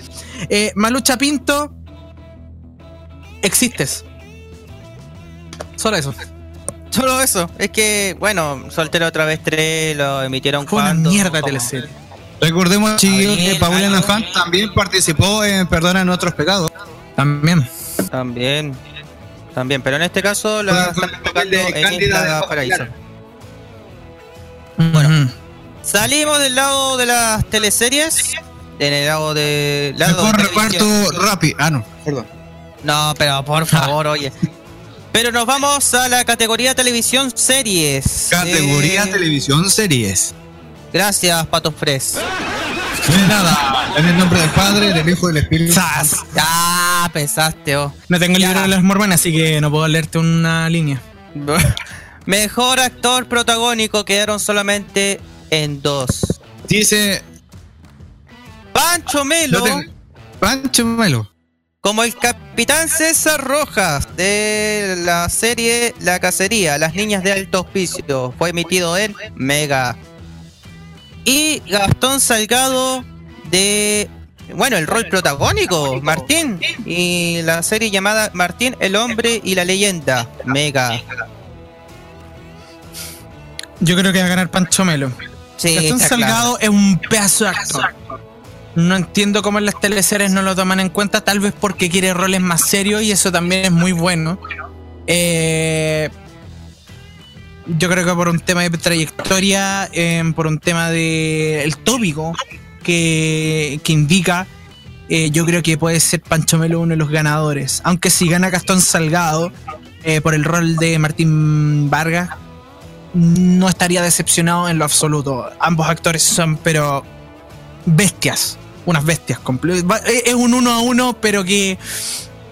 Eh, Malucha Pinto, existes. Solo eso. Solo eso. Es que, bueno, Soltero otra vez 3 lo emitieron Fue una cuando, mierda de como- teleserie. Recordemos, chiquillos, bien, que Paulina algo. Hunt también participó en Perdona Nuestros Pecados. También. También. También, pero en este caso la Con- con están de enfocando en de Isla Fox, Paraíso. Bueno. Salimos del lado de las teleseries. En el lado de. Lado Mejor de reparto rápido. Ah, no, perdón. No, pero por favor, oye. Pero nos vamos a la categoría televisión series. Categoría Eh, televisión series. Gracias, Pato Fres. No es nada. En el nombre del Padre, del Hijo y del Espíritu. Sas. Ah, pesaste, oh. No tengo el libro de las mormonas, así que no puedo leerte una línea. Mejor actor protagónico quedaron solamente en dos. Dice. Pancho Melo. no te- Pancho Melo. Como el capitán César Rojas de la serie La Cacería, Las Niñas de Alto Hospicio, fue emitido en Mega. Y Gastón Salgado de, bueno, el rol protagónico, Martín, y la serie llamada Martín, el hombre y la leyenda, Mega. Yo creo que va a ganar Pancho Melo. Sí, Gastón Salgado es un pedazo de actor. No entiendo cómo en las teleseries no lo toman en cuenta, tal vez porque quiere roles más serios y eso también es muy bueno. Eh, yo creo que por un tema de trayectoria, eh, por un tema de el tópico que, que indica, eh, yo creo que puede ser Pancho Melo uno de los ganadores. Aunque si gana Gastón Salgado eh, por el rol de Martín Vargas, no estaría decepcionado en lo absoluto. Ambos actores son, pero bestias, unas bestias. Va- Es un uno a uno, pero que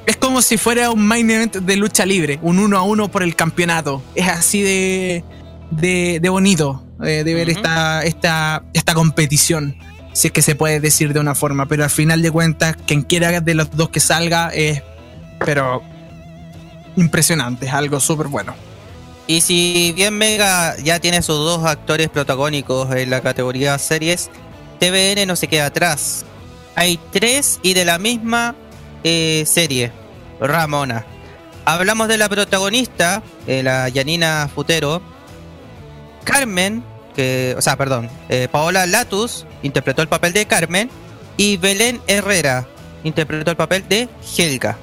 es como si fuera un main event de lucha libre, un uno a uno por el campeonato. Es así de, de, de bonito de ver esta, esta, esta competición, si es que se puede decir de una forma. Pero al final de cuentas, quien quiera de los dos que salga es, pero impresionante, es algo súper bueno. Y si bien Mega ya tiene sus dos actores protagónicos en la categoría series, TVN no se queda atrás. Hay tres y de la misma eh, serie, Ramona. Hablamos de la protagonista, eh, la Yanina Futero. Carmen, que, o sea, perdón, eh, Paola Latus interpretó el papel de Carmen y Belén Herrera interpretó el papel de Helga.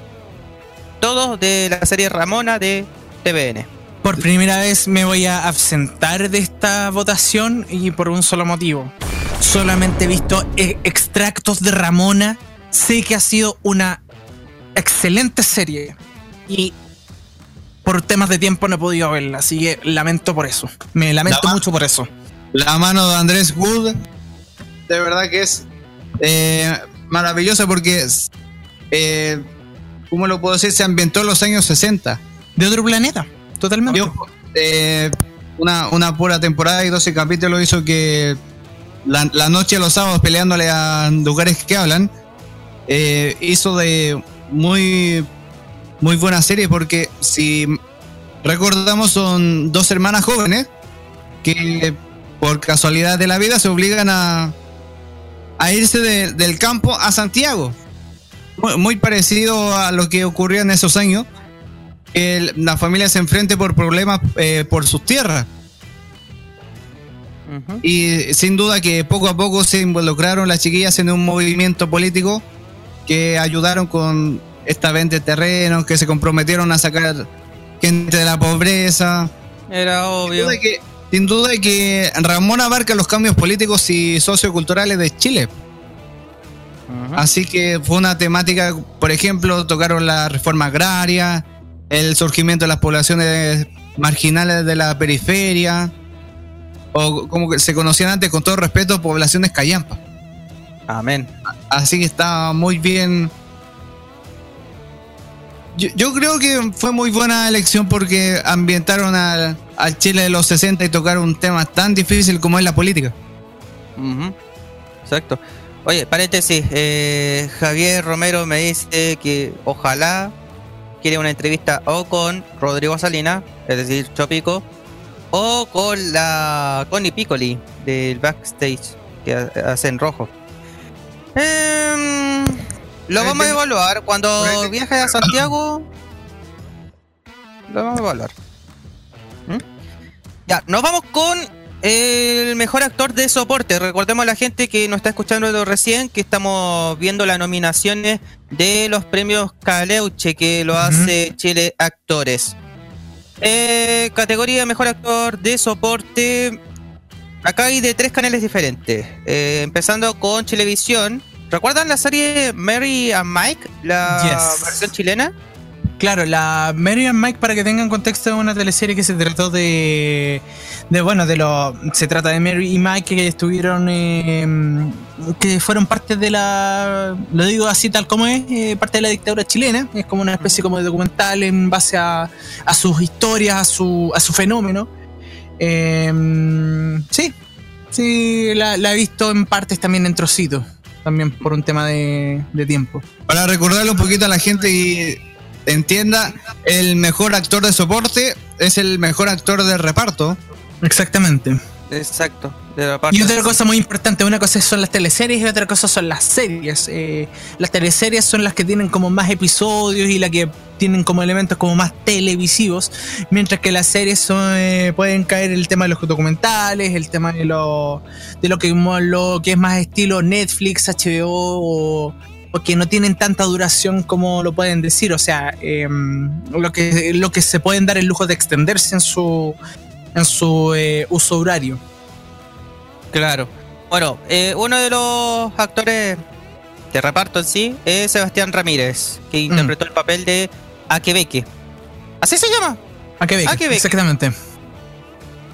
Todos de la serie Ramona de TVN. Por primera vez me voy a absentar de esta votación y por un solo motivo. Solamente he visto eh, extractos de Ramona. Sé que ha sido una excelente serie y por temas de tiempo no he podido verla, así que lamento por eso. Me lamento La- mucho por eso. La mano de Andrés Wood. De verdad que es eh, maravillosa porque, eh, ¿cómo lo puedo decir? Se ambientó en los años 60. De otro planeta, totalmente. Eh, una pura temporada y 12 capítulos hizo que la, noche de los sábados peleándole a lugares que hablan eh, hizo de muy muy buena serie porque si recordamos son dos hermanas jóvenes que por casualidad de la vida, se obligan a, a irse de- del campo a Santiago. Muy, parecido a lo que ocurrió en esos años. el- la familia se enfrente por problemas eh, por sus tierras. Y sin duda que poco a poco se involucraron las chiquillas en un movimiento político que ayudaron con esta venta de terrenos, que se comprometieron a sacar gente de la pobreza. Era Sin obvio. duda que, sin duda que Ramón abarca los cambios políticos y socioculturales de Chile. Así que fue una temática, por ejemplo, tocaron la reforma agraria, el surgimiento de las poblaciones marginales de la periferia, o como que se conocían antes, con todo respeto, poblaciones callampa. Amén. Así que está muy bien. Yo, yo creo que fue muy buena elección porque ambientaron al, al Chile de los 60 y tocaron un tema tan difícil como es la política. Exacto. Oye, paréntesis, eh, Javier Romero me dice que ojalá quiere una entrevista o con Rodrigo Salina, es decir, Chopico, o con la Connie Piccoli del backstage que ha- hace en rojo. Em, lo Ahí vamos a evaluar cuando viaje a Santiago. Lo vamos a evaluar. ¿Mm? Ya, nos vamos con el mejor actor de soporte. Recordemos a la gente que nos está escuchando recién que estamos viendo las nominaciones de los premios Caleuche que lo hace Chile Actores. Eh, categoría Mejor Actor de Soporte. Acá hay de tres canales diferentes. Eh, empezando con Chilevisión. ¿Recuerdan la serie Mary and Mike? La Yes. versión chilena. Claro, la Mary and Mike, para que tengan contexto, es una teleserie que se trató de. de bueno, de lo. Se trata de Mary y Mike que estuvieron. eh, que fueron parte de la. Lo digo así tal como es, eh, parte de la dictadura chilena. Es como una especie como de documental en base a, a sus historias, a su, a su fenómeno. Eh, sí, sí, la, la he visto en partes también en trocitos. También por un tema de, de tiempo. Para recordarle un poquito a la gente que entienda, el mejor actor de soporte es el mejor actor de reparto. Exactamente. Exacto. De la parte Y otra cosa muy importante, una cosa son las teleseries y otra cosa son las series. Eh, las teleseries son las que tienen como más episodios y las que tienen como elementos como más televisivos, mientras que las series son, eh, pueden caer el tema de los documentales, el tema de lo, de lo, que, lo que es más estilo Netflix, HBO o, o que no tienen tanta duración como lo pueden decir. O sea, eh, lo, que, lo que se pueden dar el lujo de extenderse en su, en su eh, uso horario. Claro. Bueno, eh, uno de los actores de reparto en sí es Sebastián Ramírez, que interpretó el papel de Akebeque. ¿Así se llama? A Quebec, A Quebec. exactamente.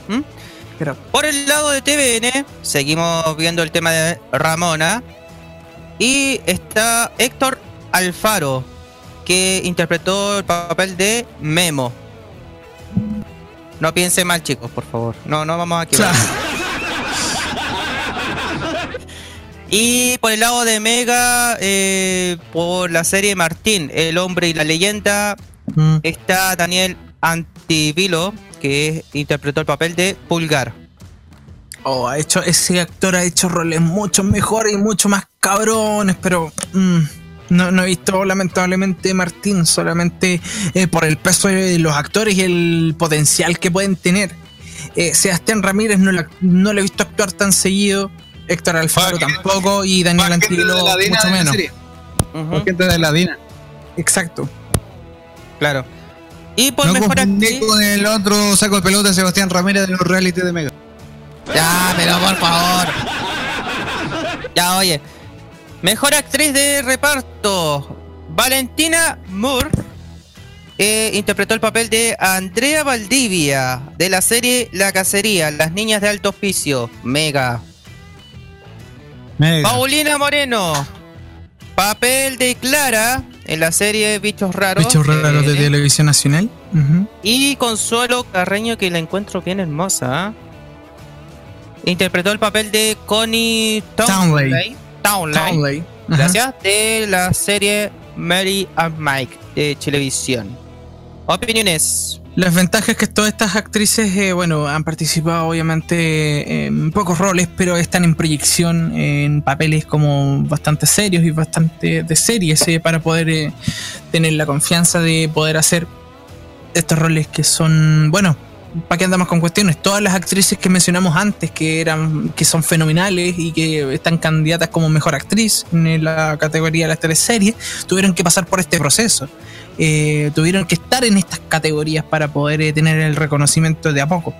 ¿Mm? Pero- Por el lado de TVN, seguimos viendo el tema de Ramona. Y está Héctor Alfaro, que interpretó el papel de Memo. No piense mal, chicos, por favor. No, no vamos a equivocar. Y por el lado de Mega, eh, por la serie Martín, El hombre y la leyenda, Mm. está Daniel Antivilo, que interpretó el papel de Pulgar. Oh, ha hecho, ese actor ha hecho roles mucho mejores y mucho más cabrones, pero mm, no, no he visto lamentablemente Martín, solamente eh, por el peso de los actores y el potencial que pueden tener. Eh, Sebastián Ramírez no, la- no lo he visto actuar tan seguido, Héctor Alfaro tampoco y Daniel DINA mucho menos. Ujú, Más gente de la DINA. Exacto. claro. Y por No mejor actriz. con el otro saco de pelota de Sebastián Ramírez de los reality de Mega. Ya, pero por favor. Ya, oye. Mejor actriz de reparto. Valentina Moore. eh, interpretó el papel de Andrea Valdivia de la serie La Cacería, Las Niñas de Alto Oficio, Mega. Mega. Paulina Moreno, papel de Clara en la serie Bichos Raros. Bichos raros de televisión nacional. Y Consuelo Carreño, que la encuentro bien hermosa. ¿ah? Interpretó el papel de Connie Townley. Townley. Townley, Townley. Ajá. Gracias. De la serie Mary and Mike de Televisión. Opiniones. Las ventajas es que todas estas actrices, eh, bueno, han participado obviamente en pocos roles, pero están en proyección en papeles como bastante serios y bastante de series eh, para poder eh, tener la confianza de poder hacer estos roles que son, bueno, ¿para qué andamos con cuestiones? Todas las actrices que mencionamos antes, que eran, que son fenomenales y que están candidatas como mejor actriz en la categoría de las teleseries, tuvieron que pasar por este proceso. Eh, tuvieron que estar en estas categorías para poder eh, tener el reconocimiento de a poco.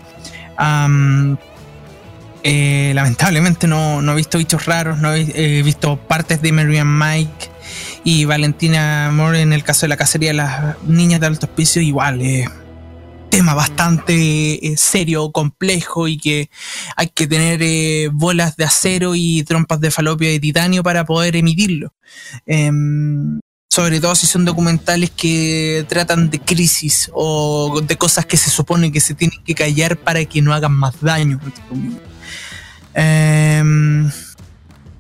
Eh, lamentablemente no, no he visto bichos raros, no he, he visto partes de Marian Mike y Valentina Moore en el caso de la cacería de las niñas de alto hospicio, igual. Tema bastante eh, serio, complejo y que hay que tener eh, bolas de acero y trompas de falopio de titanio para poder emitirlo. Em, sobre todo si son documentales que tratan de crisis o de cosas que se supone que se tienen que callar para que no hagan más daño. Em,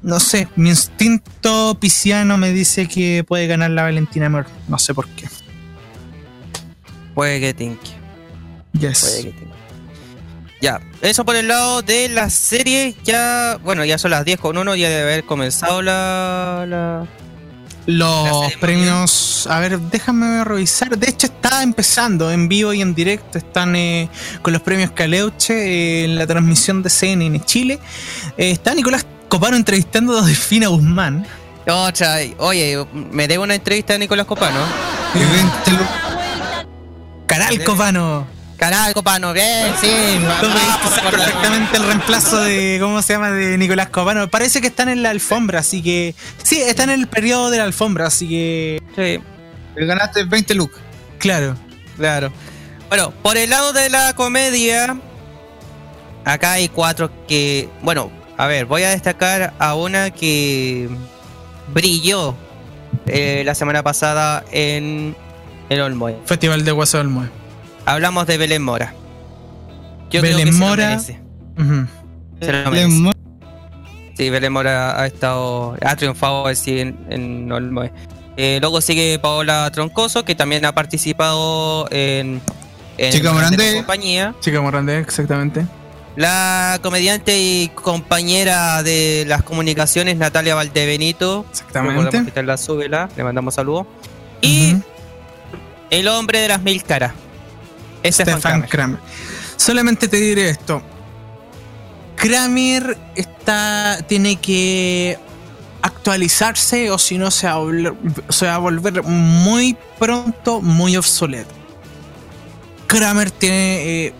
no sé, mi instinto pisciano me dice que puede ganar la Valentina Moore. No sé por qué. Puede que tinque. Yes. Ya, eso por el lado de la serie. Ya, bueno, ya son las 10 con 1, ya debe haber comenzado la. Los premios, a ver, déjame revisar. De hecho, está empezando en vivo y en directo. Están eh, con los premios Caleuche eh, en la transmisión de CNN Chile. Eh, está Nicolás Copano entrevistando a Delfina Guzmán. Otra, oye, me debo una entrevista a Nicolás Copano. Caral Copano. Caray, Copano, bien, sí. Tú perfectamente el reemplazo de, ¿cómo se llama? De Nicolás Copano. Parece que están en la alfombra, así que. Sí, están en el periodo de la alfombra, así que. Sí, te ganaste 20 lucas. Claro. claro. Bueno, por el lado de la comedia, acá hay cuatro que. Bueno, a ver, voy a destacar a una que brilló eh, la semana pasada en el Olmoy. Festival de del Mue. Hablamos de Belén Mora. Yo Belén creo que Mora. Se lo merece. Ujú. Se lo Le merece. mo- Sí, Belén Mora ha estado, ha triunfado así en, en Olmoe. Eh, luego sigue Paola Troncoso, que también ha participado en, en Chica Morandé compañía. Chica Morandé, exactamente. La comediante y compañera de las comunicaciones, Natalia Valdebenito. Exactamente. La súbela, le mandamos saludos. Y el hombre de las mil caras. Es Stefan Kramer. Solamente te diré esto. Kramer está, tiene que actualizarse o si no se va, a volver, se va a volver muy pronto muy obsoleto. Kramer tiene, eh,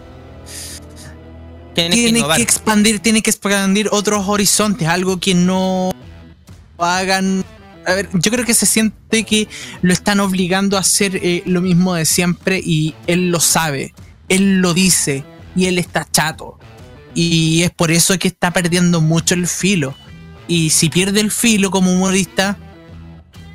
Tiene que tiene que expandir, tiene que expandir otros horizontes, algo que no hagan. A ver, yo creo que se siente que lo están obligando a hacer eh, lo mismo de siempre y él lo sabe, él lo dice y él está chato. Y es por eso que está perdiendo mucho el filo. Y si pierde el filo como humorista,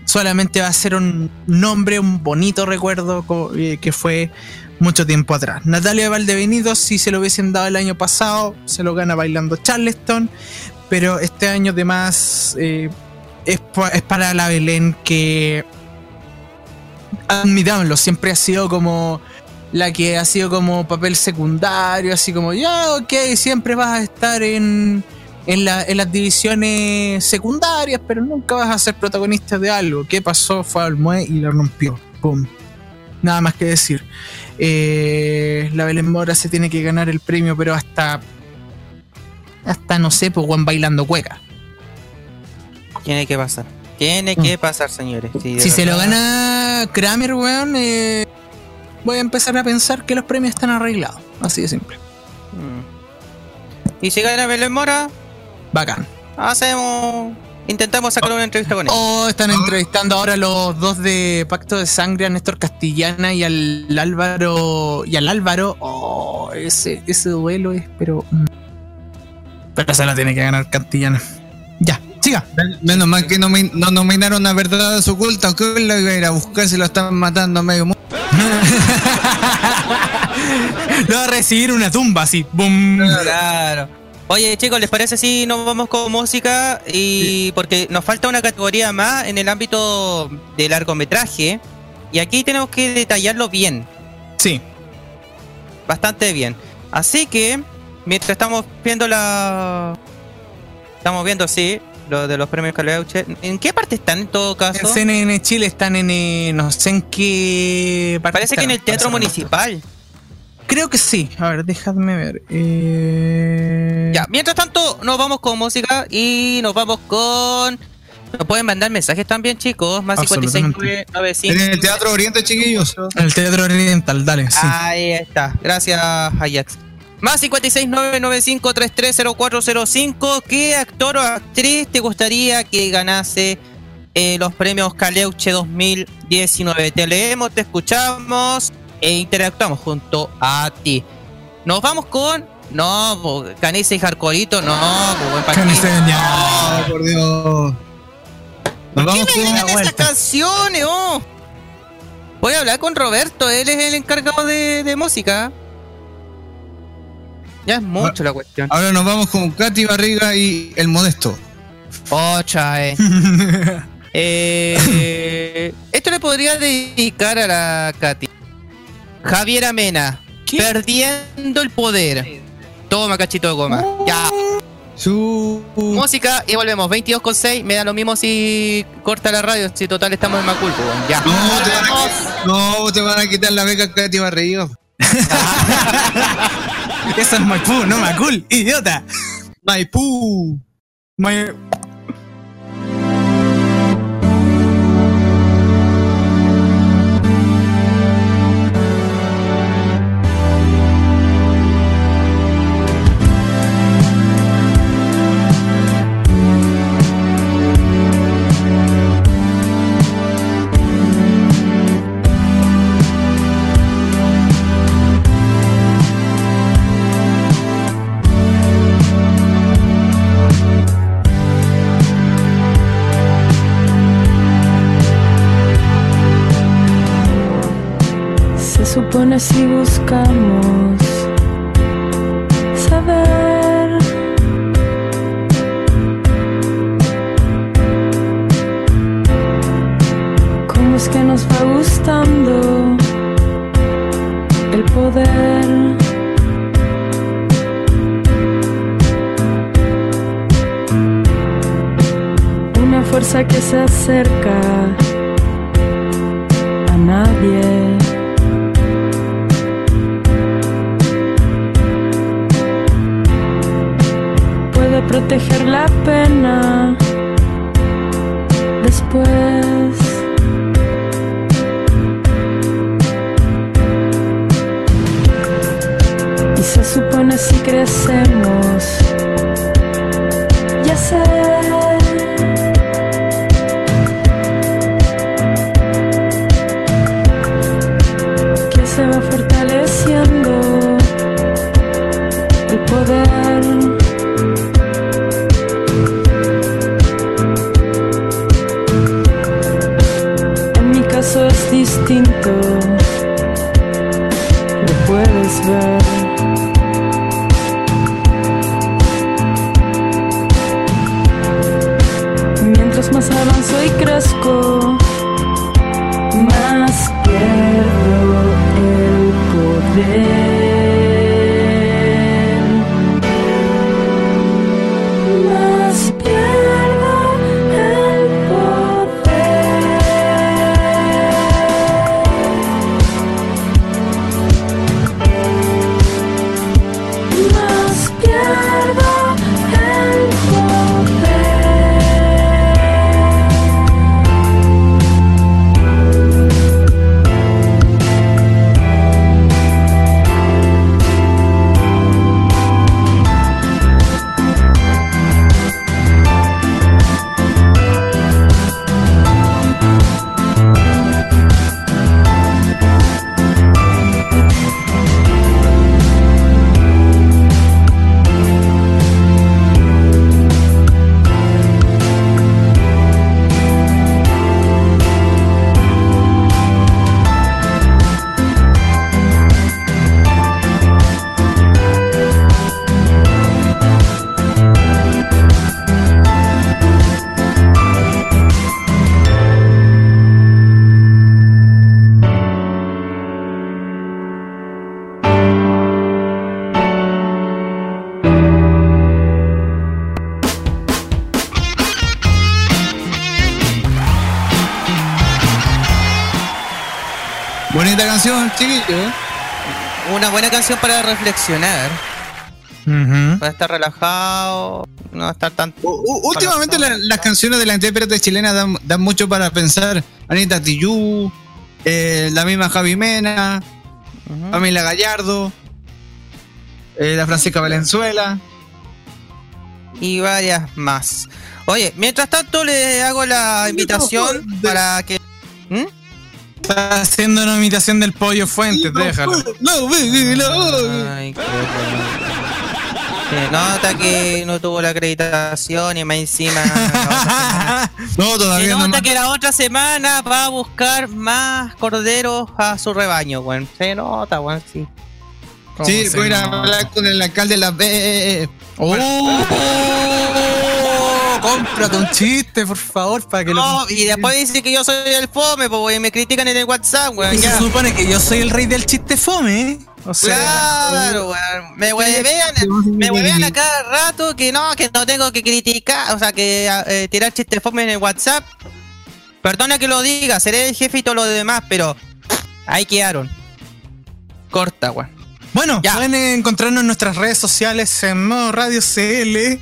solamente va a ser un nombre, un bonito recuerdo eh, que fue mucho tiempo atrás. Natalia Valdebenito, si se lo hubiesen dado el año pasado, se lo gana bailando Charleston, pero este año además eh, es, pa- es para la Belén que, admitámoslo, siempre ha sido como la que ha sido como papel secundario, así como, ya, ok, siempre vas a estar en, en las divisiones secundarias, pero nunca vas a ser protagonista de algo. ¿Qué pasó? Fue al Mue y lo rompió. Pum. Nada más que decir. Eh, la Belén Mora se tiene que ganar el premio, pero hasta. Hasta no sé, pues Juan bailando cueca. Tiene que pasar. Tiene que pasar, señores. Sí. Si se lo gana Kramer, weón, eh, voy a empezar a pensar que los premios están arreglados. Así de simple. Mm. Y si gana Belén Mora, Bacán. hacemos. Intentamos sacar una entrevista con él. Oh, están entrevistando ahora los dos de Pacto de Sangre, a Néstor Castellana y al Álvaro. Y al Álvaro. Oh, ese, ese duelo es, pero. mm. Pero se lo tiene que ganar Castellana. Ya, siga. Menos mal que no, no nominaron a verdades ocultas, que lo iba a ir a buscar si lo están matando a medio mundo. Lo va a recibir una tumba así. Boom. Claro. Oye, chicos, ¿les parece si nos vamos con música? Y porque nos falta una categoría más en el ámbito de largometraje. Y aquí tenemos que detallarlo bien. Sí. bastante bien. Así que, mientras estamos viendo la... Estamos viendo, sí, lo de los premios Caleuche. ¿En qué parte están en todo En caso? CNN Chile están en. eh, no sé en qué. parte Parece que en el Teatro. Municipal. Creo que sí. A ver, déjame ver. Eh... Ya, mientras tanto, nos vamos con música y nos vamos con. Nos pueden mandar mensajes también, chicos. Más Absolutamente. 56995. En el Teatro Oriente, chiquillos. En el Teatro Oriental, dale. Sí. Ahí está. Gracias, Ajax. Más 56995330405. ¿Qué actor o actriz te gustaría que ganase eh, los premios Caleuche 2019? Te leemos, te escuchamos e interactuamos junto a ti. Nos vamos con. No, Canice y Jarcorito, no, buen. Canice. Oh, por Dios. Nos vamos ¿Qué me con esas canciones, oh? Voy a hablar con Roberto, él es el encargado de, de música. Ya es mucho la cuestión. Ahora nos vamos con Katy Barriga y El Modesto. Ocha, eh. Eh, Esto le podría dedicar a la Katy. Javier Amena, perdiendo el poder. Toma, cachito de goma. Ya, Su... música y volvemos. 22 con 6. Me da lo mismo si corta la radio. Si total estamos en Macul, bueno, Ya. No, te van a, no, te van a quitar la beca Katy Barriga. Eso es Maipú, no Macul, idiota. Maipú. Mai- Supone si buscamos saber cómo es que nos va gustando el poder. Una fuerza que se acerca canción para reflexionar, para estar relajado, no estar tan... U- u- últimamente la- las canciones de la intérprete chilena dan, dan mucho para pensar. Anita Tijoux, eh, la misma Javi Mena. Pamela Gallardo, eh, la Francisca Valenzuela. y varias más. Oye, mientras tanto le hago la invitación para que... Está haciendo una imitación del pollo Fuentes, déjalo. No, baby, no. Ay, qué bueno. Se nota que no tuvo la acreditación y más encima... No, Se todavía no. nota que la otra semana va a buscar más corderos a su rebaño, weón. Se nota, weón, sí. Sí, ¿Cómo voy a se hablar con el alcalde de la B. ¡Oh! Cómprate un chiste, por favor, para que No, lo. y después dice que yo soy el fome, pues me critican en el WhatsApp, weón. Y se supone que yo soy el rey del chiste fome, ¿eh? O sea. Claro, weón. Me huevean, me huevean a cada rato que no, que no tengo que criticar, o sea, que eh, tirar chistes fome en el WhatsApp. Perdona que lo diga, seré el jefe y todo lo demás, pero ahí quedaron. Corta, weón. Bueno, Ya. pueden encontrarnos en nuestras redes sociales en Modo Radio CL,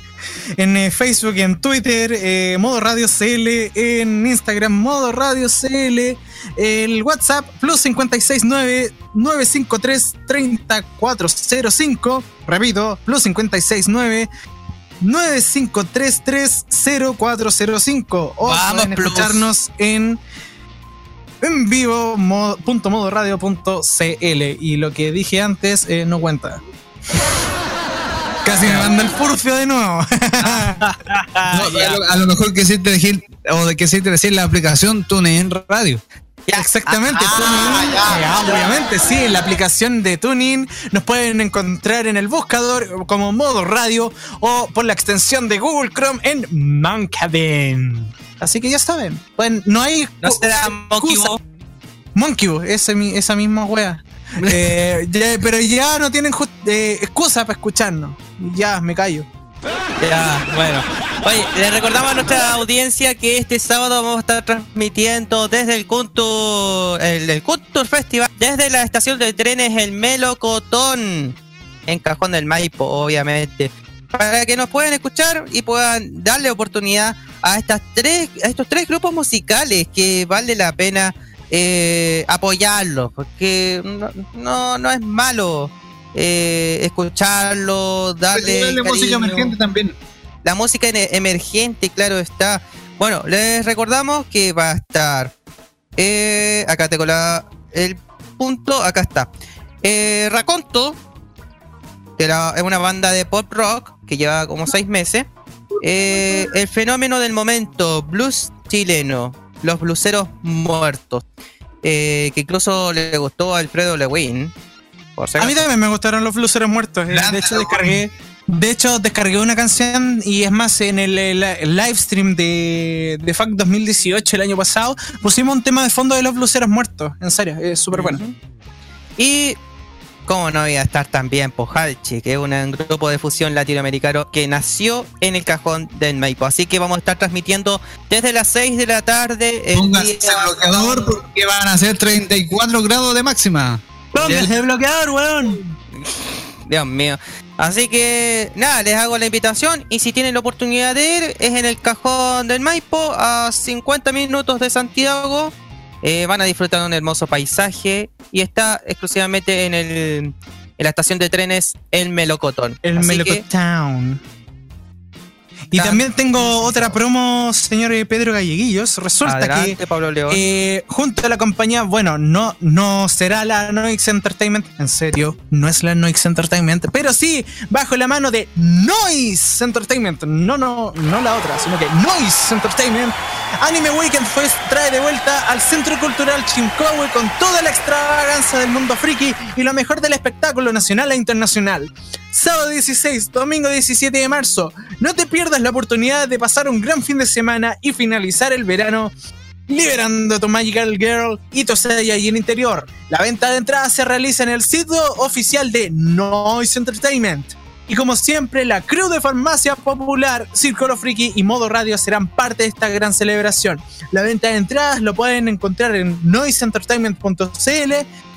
en eh, Facebook y en Twitter, eh, Modo Radio CL, en Instagram, Modo Radio CL, el WhatsApp, plus 569 953 3405, repito, plus 569 953300405 o Vamos, pueden plus. escucharnos en en vivo mo- punto modoradio.cl y lo que dije antes eh, no cuenta. Casi me manda el furcio de nuevo. No, a, lo, a lo mejor que quisiste decir, o de quisiste decir la aplicación TuneIn Radio. Exactamente, Ah, TuneIn. ya, Eh, ya. obviamente, sí, en la aplicación de Tuning nos pueden encontrar en el buscador como modo radio o por la extensión de Google Chrome en Mancabin. Así que ya saben, pueden, no hay No será Monkey. Ball. Monkey ese mi- esa misma wea. Eh, ya- pero ya no tienen eh, excusa para escucharnos. Ya, me callo. Ya, bueno. Oye, le recordamos a nuestra audiencia que este sábado vamos a estar transmitiendo desde el Culture, el, el Festival, desde la estación de trenes El Melocotón, en Cajón del Maipo, obviamente. Para que nos puedan escuchar y puedan darle oportunidad a estas tres, a estos tres grupos musicales que vale la pena eh, apoyarlos, porque no, no, no es malo eh, escucharlo, darle música emergente también. La música emergente, claro está. Bueno, les recordamos que va a estar. eh, acá tengo la, el punto, acá está. Eh, Raconto, que es una banda de pop rock que lleva como seis meses. Eh, el fenómeno del momento, blues chileno, los bluseros muertos. eh, que incluso le gustó a Alfredo Lewin. Por A mí también me gustaron los bluseros muertos. eh, De hecho, descargué. De hecho, descargué una canción y es más, en el, el- el live stream de, de FAC 2018, el año pasado, pusimos un tema de fondo de los bluseros muertos. En serio, es súper bueno. Y cómo no voy a estar también Pojalchi, que es un grupo de fusión latinoamericano que nació en el cajón del Maipo. Así que vamos a estar transmitiendo desde las 6 de la tarde. el Póngase día- bloqueador porque van a ser 34 grados de máxima. Póngase el bloqueador, weón. Dios mío. Así que nada, les hago la invitación y si tienen la oportunidad de ir, es en el cajón del Maipo, a 50 minutos de Santiago. Eh, van a disfrutar de un hermoso paisaje y está exclusivamente en, el, en la estación de trenes El Melocotón. El Melocotown. Y Tan- también tengo otra promo, señor eh, Pedro Galleguillos. Resulta Adelante, que Pablo León. eh, junto a la compañía, bueno, no, no será la Noix Entertainment, en serio, no es la Noix Entertainment, pero sí bajo la mano de Noise Entertainment, no, no, no la otra, sino que Noise Entertainment. Anime Weekend Fest trae de vuelta al Centro Cultural Chimcowe con toda la extravaganza del mundo friki y lo mejor del espectáculo nacional e internacional. Sábado 16, domingo 17 de marzo. No te pierdas la oportunidad de pasar un gran fin de semana y finalizar el verano liberando tu Magical Girl y tu sella y el interior. La venta de entradas se realiza en el sitio oficial de Noise Entertainment. Y como siempre, la crew de Farmacia Popular, Círculo Friki y Modo Radio serán parte de esta gran celebración. La venta de entradas lo pueden encontrar en noiseentertainment.cl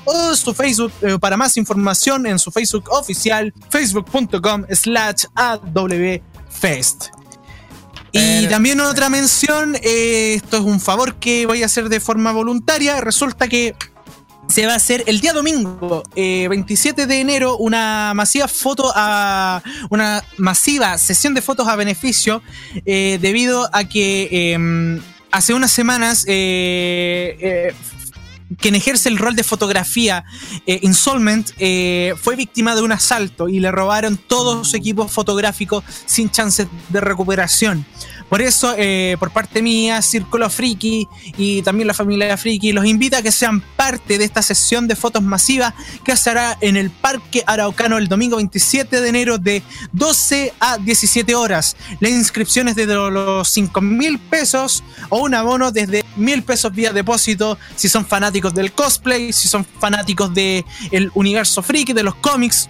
o su Facebook eh, para más información en su Facebook oficial facebook.com slash awfest. Y también otra mención, eh, esto es un favor que voy a hacer de forma voluntaria, resulta que se va a hacer el día domingo, eh, 27 de enero, una masiva foto a una masiva sesión de fotos a beneficio eh, debido a que eh, hace unas semanas eh, eh, quien ejerce el rol de fotografía, eh, Insolvent, eh, fue víctima de un asalto y le robaron todos su equipo fotográfico sin chances de recuperación. Por eso, eh, por parte mía, Círculo Friki y también la familia Friki los invita a que sean parte de esta sesión de fotos masivas que se hará en el Parque Araucano el domingo 27 de enero de 12 a 17 horas. La inscripción es desde los 5 mil pesos o un abono desde mil pesos vía depósito si son fanáticos del cosplay, si son fanáticos del universo friki, de los cómics.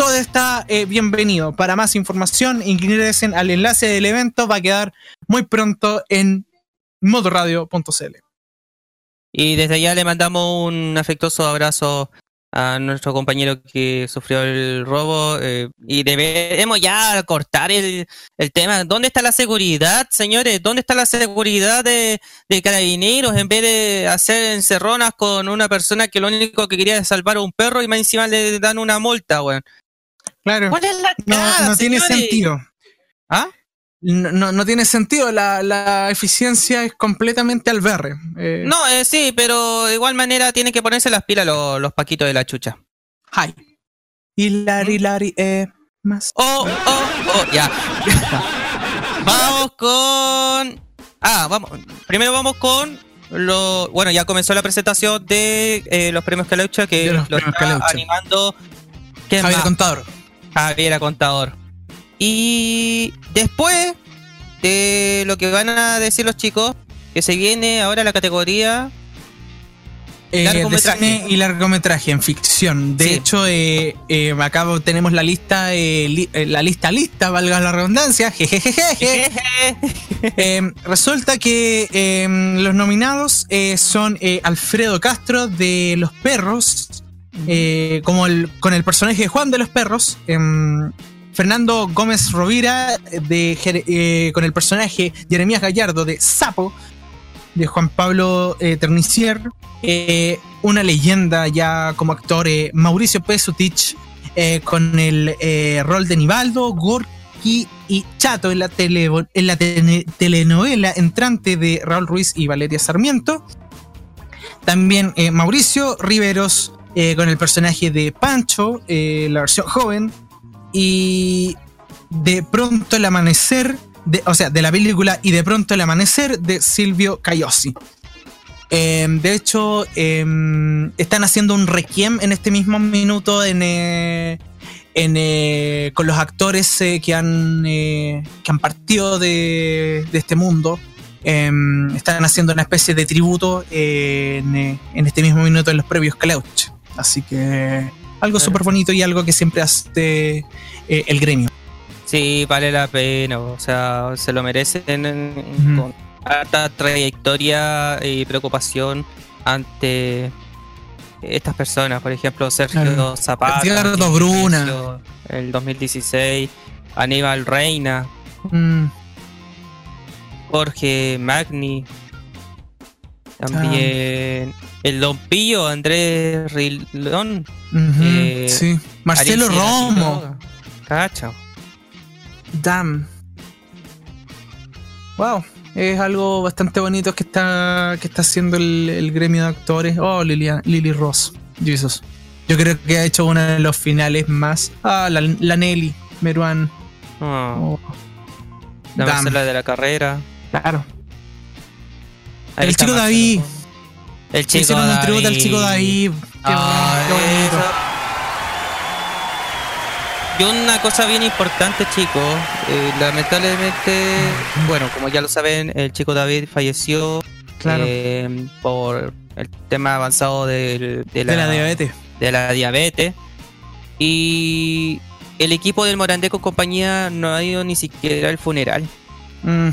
Todo está eh, bienvenido. Para más información, ingresen al enlace del evento. Va a quedar muy pronto en modoradio.cl. Y desde allá le mandamos un afectuoso abrazo a nuestro compañero que sufrió el robo. eh, y debemos ya cortar el, tema. ¿Dónde está la seguridad, señores? ¿Dónde está la seguridad de, carabineros en vez de hacer encerronas con una persona que lo único que quería es salvar a un perro y más encima le dan una multa, weón? Claro. ¿Cuál es la No, cara, no tiene sentido. ¿Ah? No, no- no tiene sentido. La, la eficiencia es completamente al berre. Eh, No, eh, sí, pero de igual manera tienen que ponerse las pilas los, los paquitos de la chucha. Hi. Hilari, Lari, eh, más. Oh, oh, oh, ya. vamos con. Ah, vamos. Primero vamos con lo. Bueno, ya comenzó la presentación de eh, los premios Caleucha que los está animando. ¿Quién Javier más? Contador. Javier Contador. Y después de lo que van a decir los chicos, que se viene ahora la categoría. Eh, Largometraje. de cine y largometraje en ficción. De Sí. hecho, eh, eh, acá tenemos la lista, eh, li- la lista lista, valga la redundancia. Jejejeje. Eh, resulta que eh, los nominados son Alfredo Castro de Los Perros, eh, como con el personaje de Juan de los Perros. em, Fernando Gómez Rovira de, eh, con el personaje Jeremías Gallardo de Sapo, de Juan Pablo eh, Ternicier. una leyenda ya como actor, Mauricio Pesutich, con el rol de Nivaldo, Gorky y Chato en la, tele- en la tele- telenovela entrante de Raúl Ruiz y Valeria Sarmiento. También Mauricio Riveros eh, con el personaje de Pancho, eh, la versión joven. Y de pronto el amanecer, de, o sea, de la película Y de pronto el amanecer de Silvio Cayosi. Eh, de hecho, eh, están haciendo un requiem en este mismo minuto en, eh, con los actores que, han, que han partido de, este mundo. Eh, están haciendo una especie de tributo en, este mismo minuto en los previos Cleuch. Así que algo Claro. súper bonito y algo que siempre hace eh, el gremio. Sí, vale la pena, o sea, se lo merecen en- Ujú. con harta trayectoria y preocupación ante estas personas. Por ejemplo, Sergio Claro. Zapata, Edgardo Bruna. El 2016, Aníbal Reina, Mm, Jorge Magni, también el Don Pillo, Andrés Rilón, Eh, sí. Marcelo Alicia Romo. Cacha. Damn. Wow. Es algo bastante bonito que está, que está haciendo el, el gremio de actores. Oh, Lilia, Lily Ross. Jesus. Yo creo que ha hecho uno de los finales más. Ah, la, la Nelly. Meruan. Oh, Oh, la. Marcela de la carrera. Claro. Ahí El chico. David. El chico Hicieron un tributo al David. chico David. Qué Ah, bonito, qué bonito. eso. Y una cosa bien importante, chicos. eh, lamentablemente, bueno, como ya lo saben, el chico David falleció Claro. eh, por el tema avanzado del- de, la, de la diabetes. de la diabetes. Y el equipo del Morandé con compañía no ha ido ni siquiera al funeral. Mm,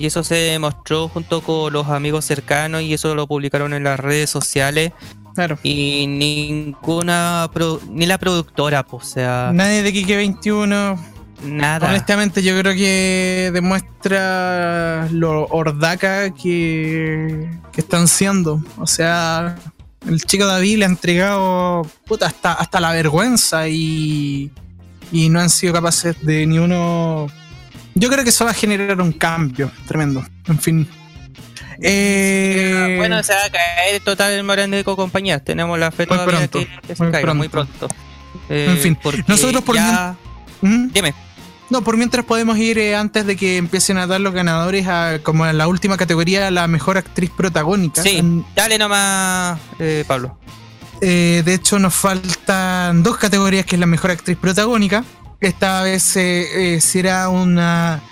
Y eso se demostró junto con los amigos cercanos y eso lo publicaron en las redes sociales. claro. Y ninguna, pro- ni la productora, pues, o sea, Nadie de Kike 21. nada. Honestamente, yo creo que demuestra lo ordaca que, que están siendo. O sea, el chico David le ha entregado puta, hasta, hasta la vergüenza y, y no han sido capaces de ni uno. Yo creo que eso va a generar un cambio tremendo. En fin. Eh, Bueno, se va a caer total el Morandé con compañía. Tenemos la fe Muy todavía pronto, que, que se muy caiga muy pronto. Eh, En fin, porque nosotros por ya... ¿Mm? Dime. No, por mientras podemos ir eh, antes de que empiecen a dar los ganadores a como en la última categoría, la mejor actriz protagónica. Sí, En- dale nomás, eh, Pablo. eh, de hecho, nos faltan dos categorías que es la mejor actriz protagónica. Esta vez eh, eh, será una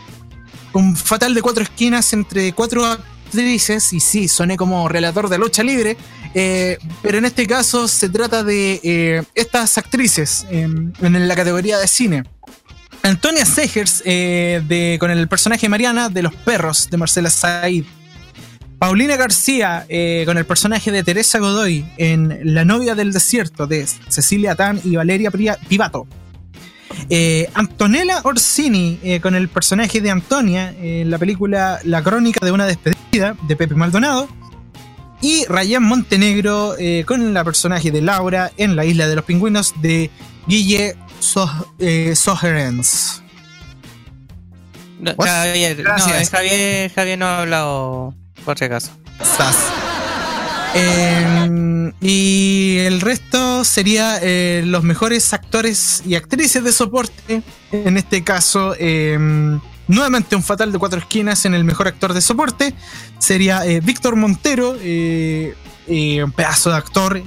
un fatal de cuatro esquinas entre cuatro actrices. Y sí, soné como relator de lucha libre. eh, pero en este caso se trata de estas actrices en- la categoría de cine. Antonia Segers con el personaje Mariana de Los Perros de Marcela Said. Paulina García con el personaje de Teresa Godoy en La novia del desierto de Cecilia Tan y Valeria Pivato. Eh, Antonella Orsini eh, con el personaje de Antonia en la película La crónica de una despedida de Pepe Maldonado. Y Rayán Montenegro eh, con el personaje de Laura en La isla de los pingüinos de Guille So- eh, Soherens. No, What? Javier, no, eh, Javier, Javier no ha hablado, por si acaso. Sas. Eh, y el resto sería eh, los mejores actores y actrices de soporte. En este caso, eh, nuevamente un fatal de cuatro esquinas en el mejor actor de soporte. Sería eh, Víctor Montero, eh, un pedazo de actor,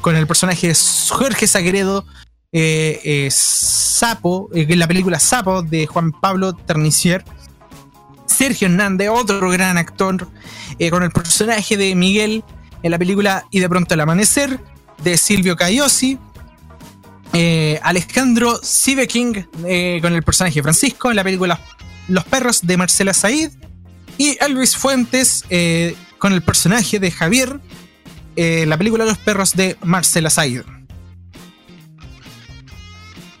con el personaje de Jorge Sagredo. Sapo, en la película Sapo de Juan Pablo Ternicier. Sergio Hernández, otro gran actor, con el personaje de Miguel en la película Y de pronto el amanecer, de Silvio Cayosi. Eh, Alejandro Siveking eh, con el personaje Francisco en la película Los perros de Marcela Said. Y Elvis Fuentes eh, con el personaje de Javier en la película Los perros de Marcela Said.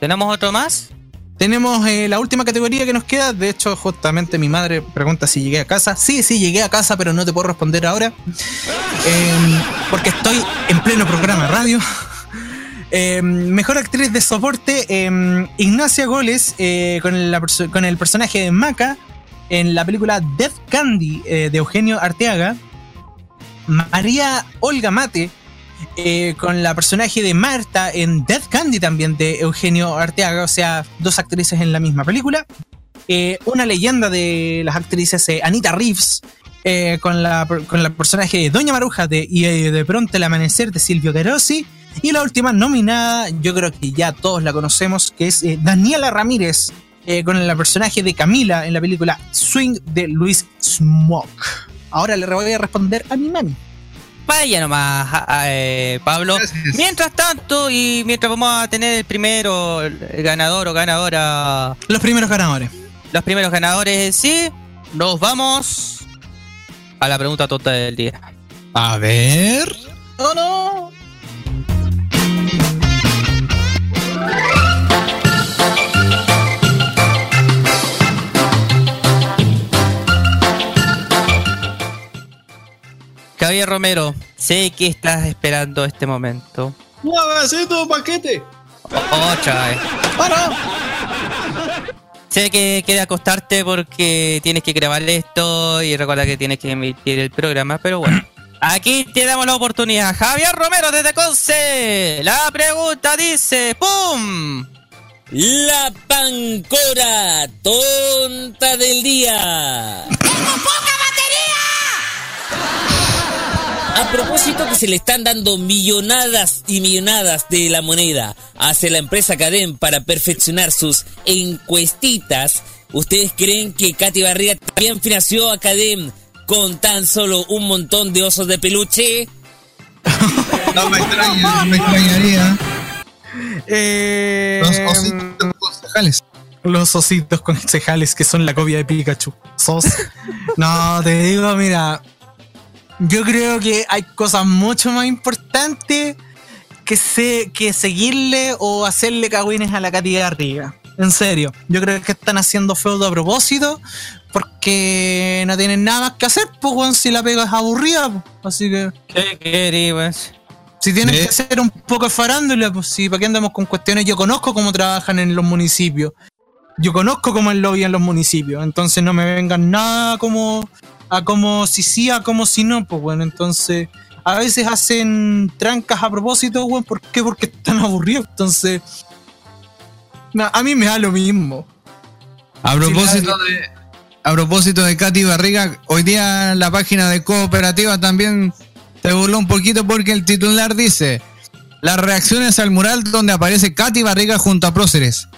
¿Tenemos otro más? Tenemos eh, la última categoría que nos queda. De hecho, justamente mi madre pregunta si llegué a casa. Sí, sí, llegué a casa, pero no te puedo responder ahora. Eh, porque estoy en pleno programa de radio. Eh, mejor actriz de soporte, Ignacia Goles, con, el personaje de Maca en la película Death Candy de Eugenio Arteaga. María Olga Mate, eh, con la personaje de Marta en Death Candy también de Eugenio Arteaga, o sea, dos actrices en la misma película. Eh, una leyenda de las actrices, eh, Anita Reeves, con, la, con la personaje de Doña Maruja de, y de pronto el amanecer de Silvio Carosi. Y la última nominada, yo creo que ya todos la conocemos, que es Daniela Ramírez, con el personaje de Camila en la película Swing de Luis Smoke. Ahora le voy a responder a mi mami. Vaya nomás, a- a- eh, Pablo. Gracias. Mientras tanto, y mientras vamos a tener el primero el ganador o ganadora, Los primeros ganadores. los primeros ganadores sí, nos vamos a la pregunta tonta del día. A ver. ¡Oh no! Javier Romero, sé que estás esperando este momento. ¡Nuevecito paquete! Otra vez. Sé que queda acostarte porque tienes que grabar esto y recuerda que tienes que emitir el programa, pero bueno. Aquí te damos la oportunidad. Javier Romero desde Conce. La pregunta dice, ¡pum! La pancora tonta del día. A propósito que se le están dando millonadas y millonadas de la moneda hacia la empresa Cadem para perfeccionar sus encuestitas, ¿ustedes creen que Katy Barriga también financió a Cadem con tan solo un montón de osos de peluche? No me extraña, no me extrañaría. Eh, Los ositos concejales. los ositos concejales que son la copia de Pikachu. Sos. No, te digo, mira. Yo creo que hay cosas mucho más importantes que, se, que seguirle o hacerle cagüines a la Katy Garriga. En serio. Yo creo que están haciendo feudo a propósito porque no tienen nada más que hacer, pues, weón, si la pega es aburrida. pues. Así que. ¿Qué querés? Si tienen ¿Eh? que hacer un poco de farándula, pues sí, ¿para qué andamos con cuestiones? Yo conozco cómo trabajan en los municipios. Yo conozco cómo es el lobby en los municipios. Entonces no me vengan nada como a como si sí, a como si no, pues bueno, entonces a veces hacen trancas a propósito, weón, ¿por qué? Porque están aburridos. Entonces, a mí me da lo mismo. A propósito de, a propósito de Katy Barriga, hoy día en la página de Cooperativa también se burló un poquito porque el titular dice las reacciones al mural donde aparece Katy Barriga junto a próceres.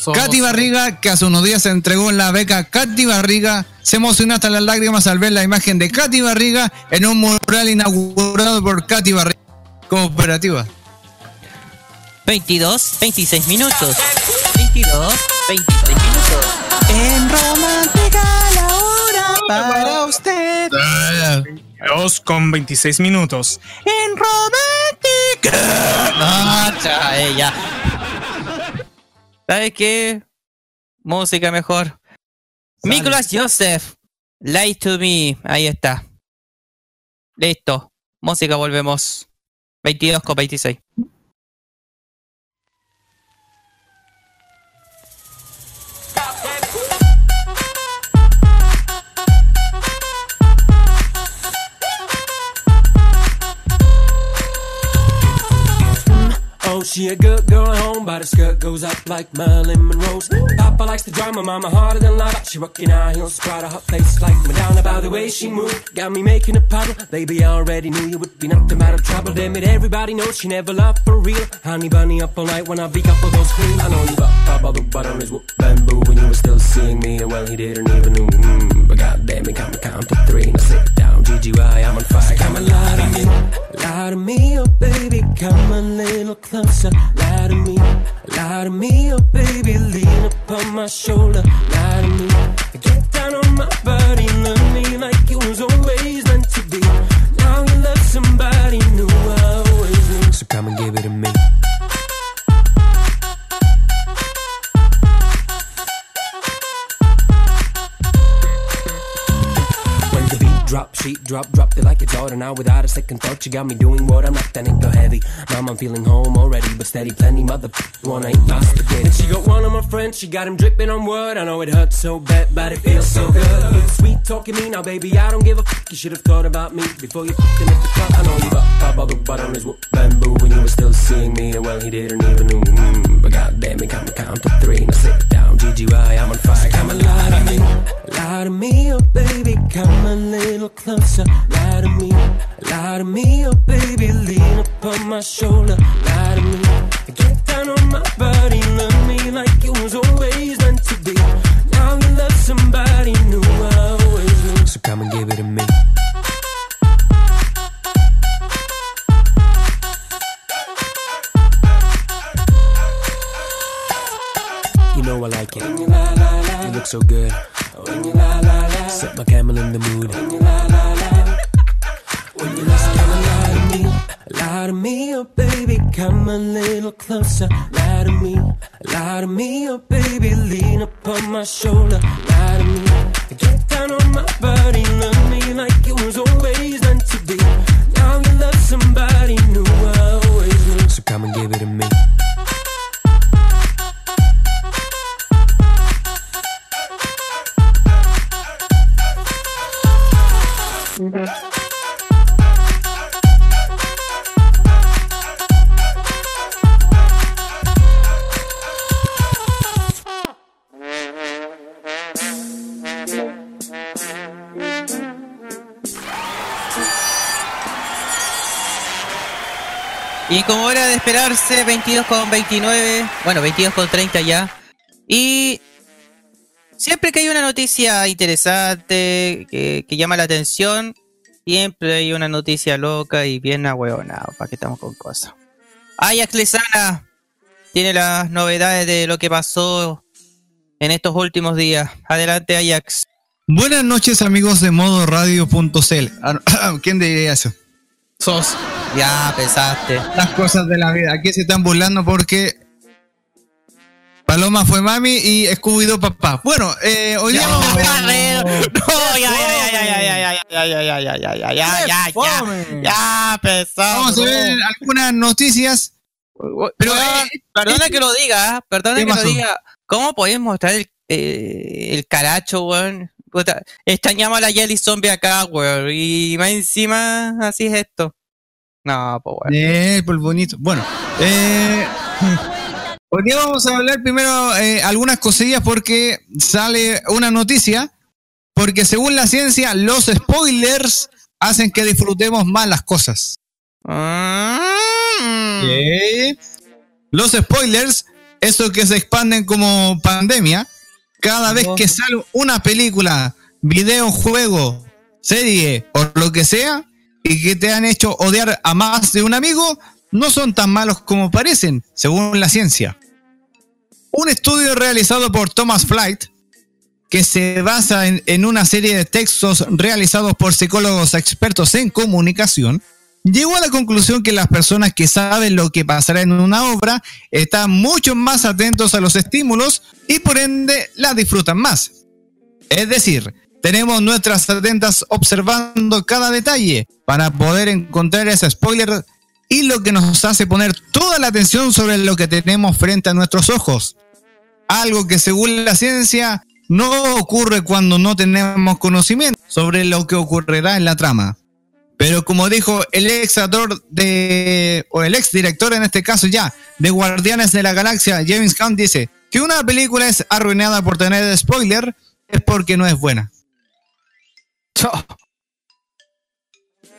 Somos- Katy Barriga, que hace unos días se entregó la beca Katy Barriga, se emocionó hasta las lágrimas al ver la imagen de Katy Barriga en un mural inaugurado por Katy Barriga Cooperativa. 22, 26 minutos. 22, 26 minutos. En romántica la hora para usted. Dos con 26 minutos. En romántica. Eh, ya. ¿Sabes qué? Música mejor. Nicolas Joseph. Lie to me. Ahí está. Listo. Música, volvemos. 22 con 26. She a good girl at home, but her skirt goes up like Marilyn Monroe's. Papa likes the drama, mama harder than lava. She rockin' high heels, of her face like Madonna. By the way she moved, got me making a puddle. Baby, I already knew you would be nothing but a trouble. Damn it, everybody knows she never loved for real. Honey bunny up all night when I be up all those queens. I know you got Papa the butter is whoop bamboo when you were still seeing me. And well, he didn't even know. Mm, but goddamn it, come count to three. Now sit down, GGY, I'm on fire. Come and lie to me, lie to me, oh baby, come a little closer. Lie to me, lie to me, oh baby, lean upon my shoulder. Lie to me, get down on my body, now without a second thought. You got me doing what I'm not, that ain't go heavy. Mom, I'm feeling home already, but steady, plenty mother one ain't lost again. And she got one of my friends, she got him dripping on word. I know it hurts so bad, but it feels so good. Sweet talking me now, baby. I don't give a fuck. You should have thought about me before you fucking hit the club. I know you got the butter on his bamboo when you were still seeing me. And well, he didn't even know. Mm, but goddamn it, come count to three. Now sit down, GGY, I'm on fire. Come and lie to me, lie to me, oh baby, come a little closer. Lie to me, lie to me, oh baby, lean upon my shoulder. Lie to me, get down on my body, love me like it was always meant to be. Now you love somebody new, I always knew. So come and give it to me. You know I like it. You look so good. Set my camel in the mood. To me, oh baby, come a little closer. Lie to me, lie to me, oh baby, lean upon my shoulder. Lie to me, get down on my body, love me like it was always meant to be. Now you love somebody new, I always knew. So come and give it to me. Y como era de esperarse, 22 con 29, bueno, 22 con 30 ya. Y siempre que hay una noticia interesante que, que llama la atención, siempre hay una noticia loca y bien ahueonada, para que estamos con cosas. Ajax Lezana tiene las novedades de lo que pasó en estos últimos días. Adelante, Ajax. Buenas noches, amigos de modoradio.cl. Ah, ¿Quién diría eso? Sos. Ya pensaste. Las cosas de la vida. Aquí se están burlando porque Paloma fue mami y Scooby-Doo papá. Bueno, eh, hoy día vamos a ver- No, ya, ya, ya, ya, ya, ya, ya, ya, ya, ya, ya, ya, ya, ya, ya, ya, pesado. Vamos a ver algunas noticias. Pero, eh, perdona que lo diga, perdona ¿Qué que lo diga. ¿Cómo podés mostrar el, eh, el caracho, weón? Puta, extrañamos a la Jelly Zombie acá, weón. Y más encima, así es esto. No, pues weón. Eh, por bonito. Bueno, eh, hoy día vamos a hablar primero eh, algunas cosillas porque sale una noticia. Porque según la ciencia, los spoilers hacen que disfrutemos más las cosas. Mm. Ok. Los spoilers, esos que se expanden como pandemia, cada vez que sale una película, video, juego, serie o lo que sea, y que te han hecho odiar a más de un amigo, no son tan malos como parecen, según la ciencia. Un estudio realizado por Thomas Flight, que se basa en, una serie de textos realizados por psicólogos expertos en comunicación, llegó a la conclusión que las personas que saben lo que pasará en una obra están mucho más atentos a los estímulos y por ende la disfrutan más. Es decir, tenemos nuestras atentas observando cada detalle para poder encontrar ese spoiler y lo que nos hace poner toda la atención sobre lo que tenemos frente a nuestros ojos. Algo que según la ciencia no ocurre cuando no tenemos conocimiento sobre lo que ocurrirá en la trama. Pero como dijo el ex actor de, o el ex director en este caso ya, de Guardianes de la Galaxia, James Gunn dice que una película es arruinada por tener spoiler es porque no es buena.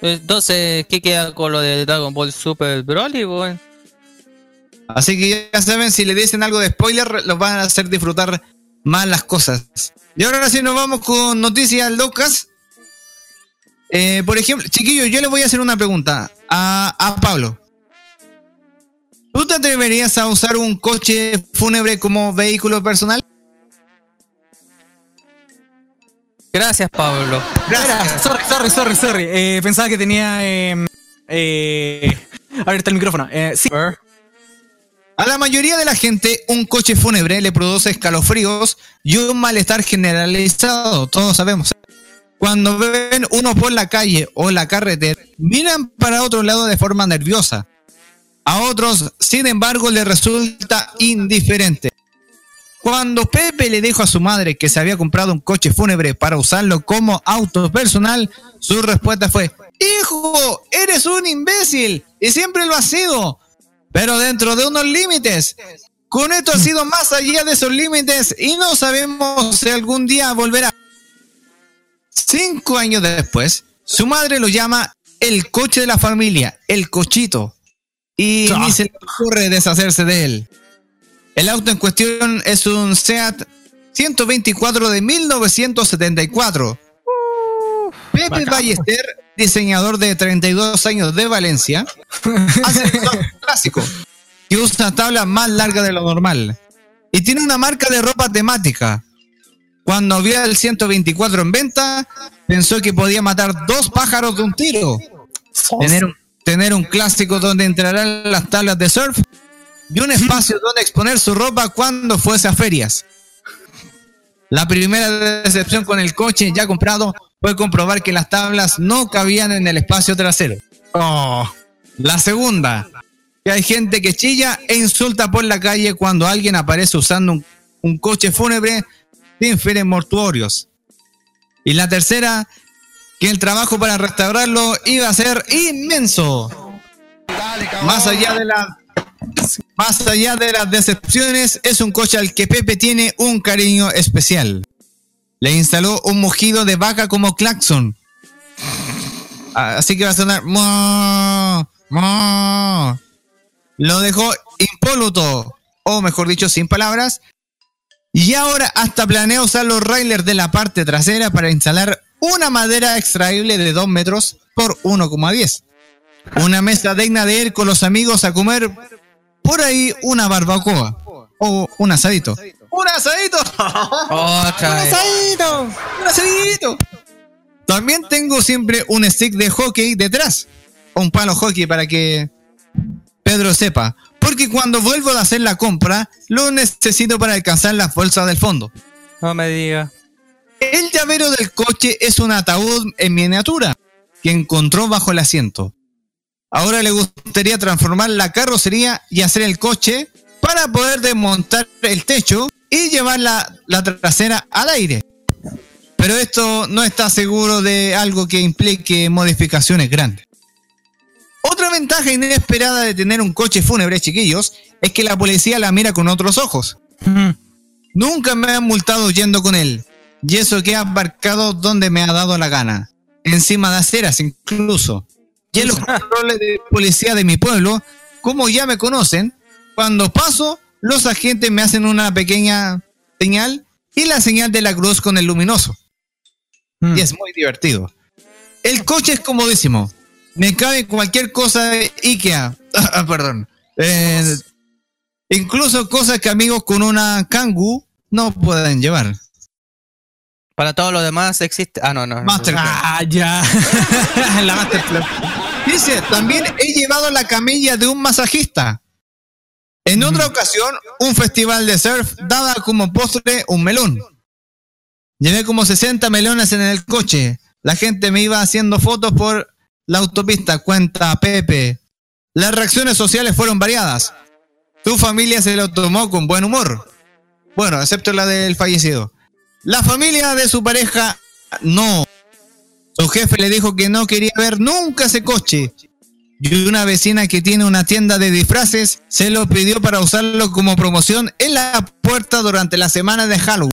Entonces, ¿qué queda con lo de Dragon Ball Super Broly, weón? Así que ya saben, si le dicen algo de spoiler, los van a hacer disfrutar más las cosas. Y ahora sí nos vamos con noticias locas. Eh, por ejemplo, chiquillos, yo le voy a hacer una pregunta a, a Pablo. ¿Tú te atreverías a usar un coche fúnebre como vehículo personal? Gracias, Pablo. Gracias. Sorry, sorry, sorry, sorry. Eh, pensaba que tenía eh, eh, abierto el micrófono. Eh, sí. A la mayoría de la gente, un coche fúnebre le produce escalofríos y un malestar generalizado, todos sabemos. Cuando ven uno por la calle o la carretera, miran para otro lado de forma nerviosa. A otros, sin embargo, les resulta indiferente. Cuando Pepe le dijo a su madre que se había comprado un coche fúnebre para usarlo como auto personal, su respuesta fue, Hijo, eres un imbécil y siempre lo has sido, pero dentro de unos límites. Con esto ha sido más allá de esos límites y no sabemos si algún día volverá. Cinco años después, su madre lo llama el coche de la familia, el cochito. Y Ah. ni se le ocurre deshacerse de él. El auto en cuestión es un SEAT 124 de 1974. Pepe bacán. Ballester, diseñador de 32 años de Valencia, hace un auto clásico que usa tablas más largas de lo normal y tiene una marca de ropa temática. Cuando vio el 124 en venta, pensó que podía matar dos pájaros de un tiro. Tener un, tener un clásico donde entrarán las tablas de surf y un espacio donde exponer su ropa cuando fuese a ferias. La primera decepción con el coche ya comprado fue comprobar que las tablas no cabían en el espacio trasero. Oh. La segunda, que hay gente que chilla e insulta por la calle cuando alguien aparece usando un, un coche fúnebre sin fines mortuorios. Y la tercera, que el trabajo para restaurarlo iba a ser inmenso. Más allá de la más allá de las decepciones, es un coche al que Pepe tiene un cariño especial. Le instaló un mugido de vaca como claxon. Así que va a sonar. Lo dejó impoluto, o mejor dicho, sin palabras. Y ahora hasta planea usar los railers de la parte trasera para instalar una madera extraíble de 2 metros por 1,10. una mesa digna de ir con los amigos a comer por ahí una barbacoa o un asadito. ¡Un asadito! Otra vez. asadito! ¡Un asadito! También tengo siempre un stick de hockey detrás. Un palo hockey para que Pedro sepa. Porque cuando vuelvo a hacer la compra, lo necesito para alcanzar las bolsas del fondo. No me diga. El llavero del coche es un ataúd en miniatura que encontró bajo el asiento. Ahora le gustaría transformar la carrocería y hacer el coche para poder desmontar el techo y llevar la, la trasera al aire. Pero esto no está seguro de algo que implique modificaciones grandes. Otra ventaja inesperada de tener un coche fúnebre, chiquillos, es que la policía la mira con otros ojos. Nunca me han multado yendo con él. Y eso que ha aparcado donde me ha dado la gana. Encima de aceras incluso. Y en los controles de policía de mi pueblo, como ya me conocen, cuando paso, los agentes me hacen una pequeña señal y la señal de la cruz con el luminoso. Y es muy divertido. El coche es comodísimo. Me cabe cualquier cosa de Ikea. Ah, Perdón. Eh, incluso cosas que amigos con una Kangoo no pueden llevar. Para todo lo demás existe. Ah, no, no. no. Masterclass. Ah, ya. la Masterclass. Dice, también he llevado la camilla de un masajista. En otra ocasión, un festival de surf daba como postre un melón. Llevé como 60 melones en el coche. La gente me iba haciendo fotos por la autopista, cuenta Pepe. Las reacciones sociales fueron variadas. Tu familia se lo tomó con buen humor. Bueno, excepto la del fallecido. La familia de su pareja, no. Su jefe le dijo que no quería ver nunca ese coche. Y una vecina que tiene una tienda de disfraces se lo pidió para usarlo como promoción en la puerta durante la semana de Halloween.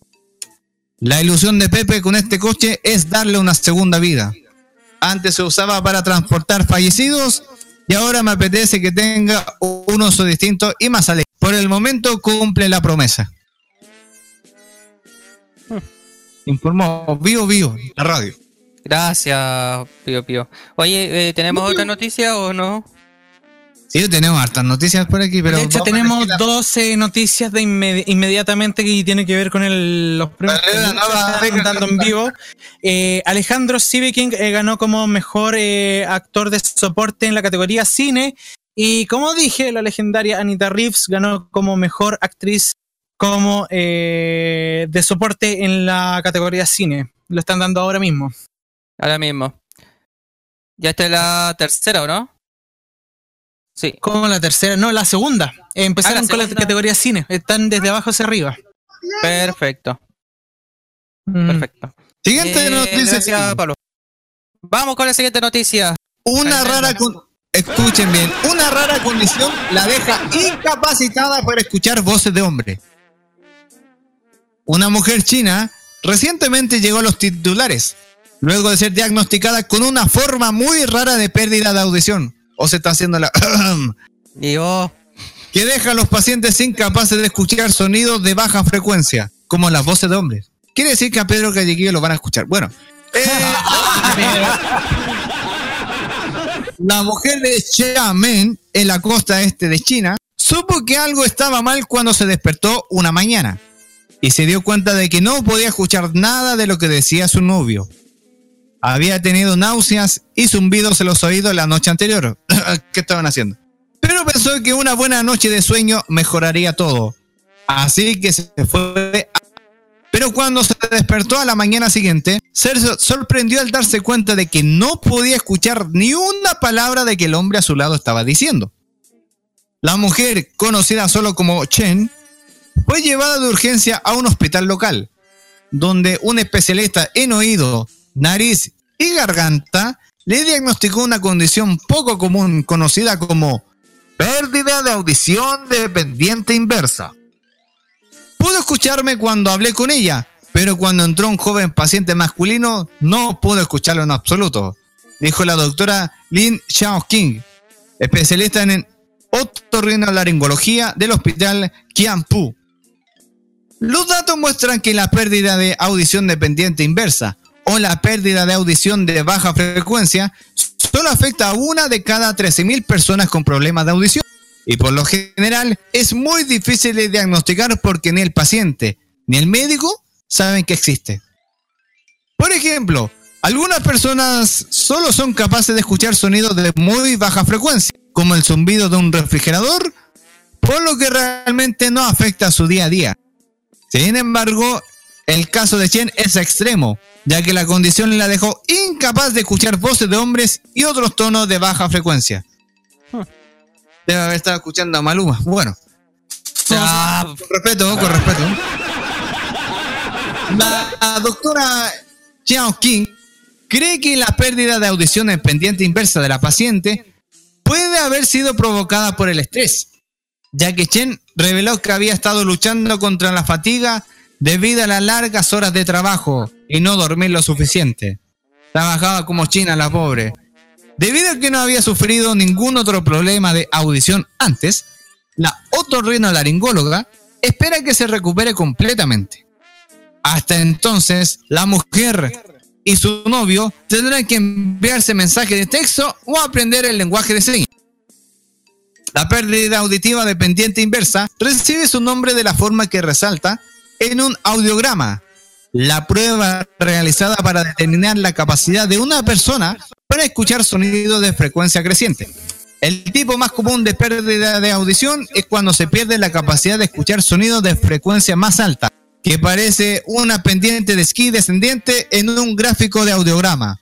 La ilusión de Pepe con este coche es darle una segunda vida. Antes se usaba para transportar fallecidos y ahora me apetece que tenga un uso distinto y más alegre. Por el momento cumple la promesa. Informó Vivo Vivo, la radio. Gracias, Pío Pío. Oye, eh, ¿tenemos otra noticia o no? Sí, tenemos hartas noticias por aquí, pero... de hecho, tenemos elegir la- 12 noticias de inmedi- inmediatamente que tiene que ver con el- los premios que dando en vivo. Eh, Alejandro Siveking eh, ganó como mejor eh, actor de soporte en la categoría cine. Y como dije, la legendaria Anita Reeves ganó como mejor actriz como eh, de soporte en la categoría cine. Lo están dando ahora mismo. Ahora mismo. Ya esta es la tercera, ¿o no? Sí. Como la tercera, no, la segunda. Empezaron Ah, la con la categoría cine. Están desde abajo hacia arriba. Perfecto. Mm. Perfecto. Siguiente Eh, noticia. gracias, Pablo. Vamos con la siguiente noticia. Una rara con... Escuchen bien, una rara condición la deja incapacitada para escuchar voces de hombre. Una mujer china recientemente llegó a los titulares, luego de ser diagnosticada con una forma muy rara de pérdida de audición. O se está haciendo la... Digo, que deja a los pacientes incapaces de escuchar sonidos de baja frecuencia, como las voces de hombres. Quiere decir que a Pedro Callequillo lo van a escuchar. Bueno, eh, la mujer de Xiamen, en la costa este de China, supo que algo estaba mal cuando se despertó una mañana y se dio cuenta de que no podía escuchar nada de lo que decía su novio. Había tenido náuseas y zumbidos en los oídos la noche anterior. ¿Qué estaban haciendo? Pero pensó que una buena noche de sueño mejoraría todo. Así que se fue. a- Pero cuando se despertó a la mañana siguiente, se sor- sorprendió al darse cuenta de que no podía escuchar ni una palabra de que el hombre a su lado estaba diciendo. La mujer, conocida solo como Chen, fue llevada de urgencia a un hospital local, donde un especialista en oído, nariz y garganta le diagnosticó una condición poco común conocida como pérdida de audición dependiente inversa. Pudo escucharme cuando hablé con ella, pero cuando entró un joven paciente masculino no pudo escucharlo en absoluto, dijo la doctora Lin Xiaoqing, especialista en otorrinolaringología del hospital Qianpu. Los datos muestran que la pérdida de audición dependiente inversa o la pérdida de audición de baja frecuencia solo afecta a una de cada 13.000 personas con problemas de audición. Y por lo general es muy difícil de diagnosticar porque ni el paciente ni el médico saben que existe. Por ejemplo, algunas personas solo son capaces de escuchar sonidos de muy baja frecuencia, como el zumbido de un refrigerador, por lo que realmente no afecta a su día a día. Sin embargo, el caso de Chen es extremo, ya que la condición la dejó incapaz de escuchar voces de hombres y otros tonos de baja frecuencia. Debe haber estado escuchando a Maluma. Bueno. Ah, con respeto, con respeto. La doctora Xiao King cree que la pérdida de audición en pendiente inversa de la paciente puede haber sido provocada por el estrés, ya que Chen reveló que había estado luchando contra la fatiga debido a las largas horas de trabajo y no dormir lo suficiente. Trabajaba como china la pobre. Debido a que no había sufrido ningún otro problema de audición antes, la otorrinolaringóloga espera que se recupere completamente. Hasta entonces, la mujer y su novio tendrán que enviarse mensajes de texto o aprender el lenguaje de señas. La pérdida auditiva de pendiente inversa recibe su nombre de la forma que resalta en un audiograma. La prueba realizada para determinar la capacidad de una persona para escuchar sonidos de frecuencia creciente. El tipo más común de pérdida de audición es cuando se pierde la capacidad de escuchar sonidos de frecuencia más alta, que parece una pendiente de esquí descendiente en un gráfico de audiograma.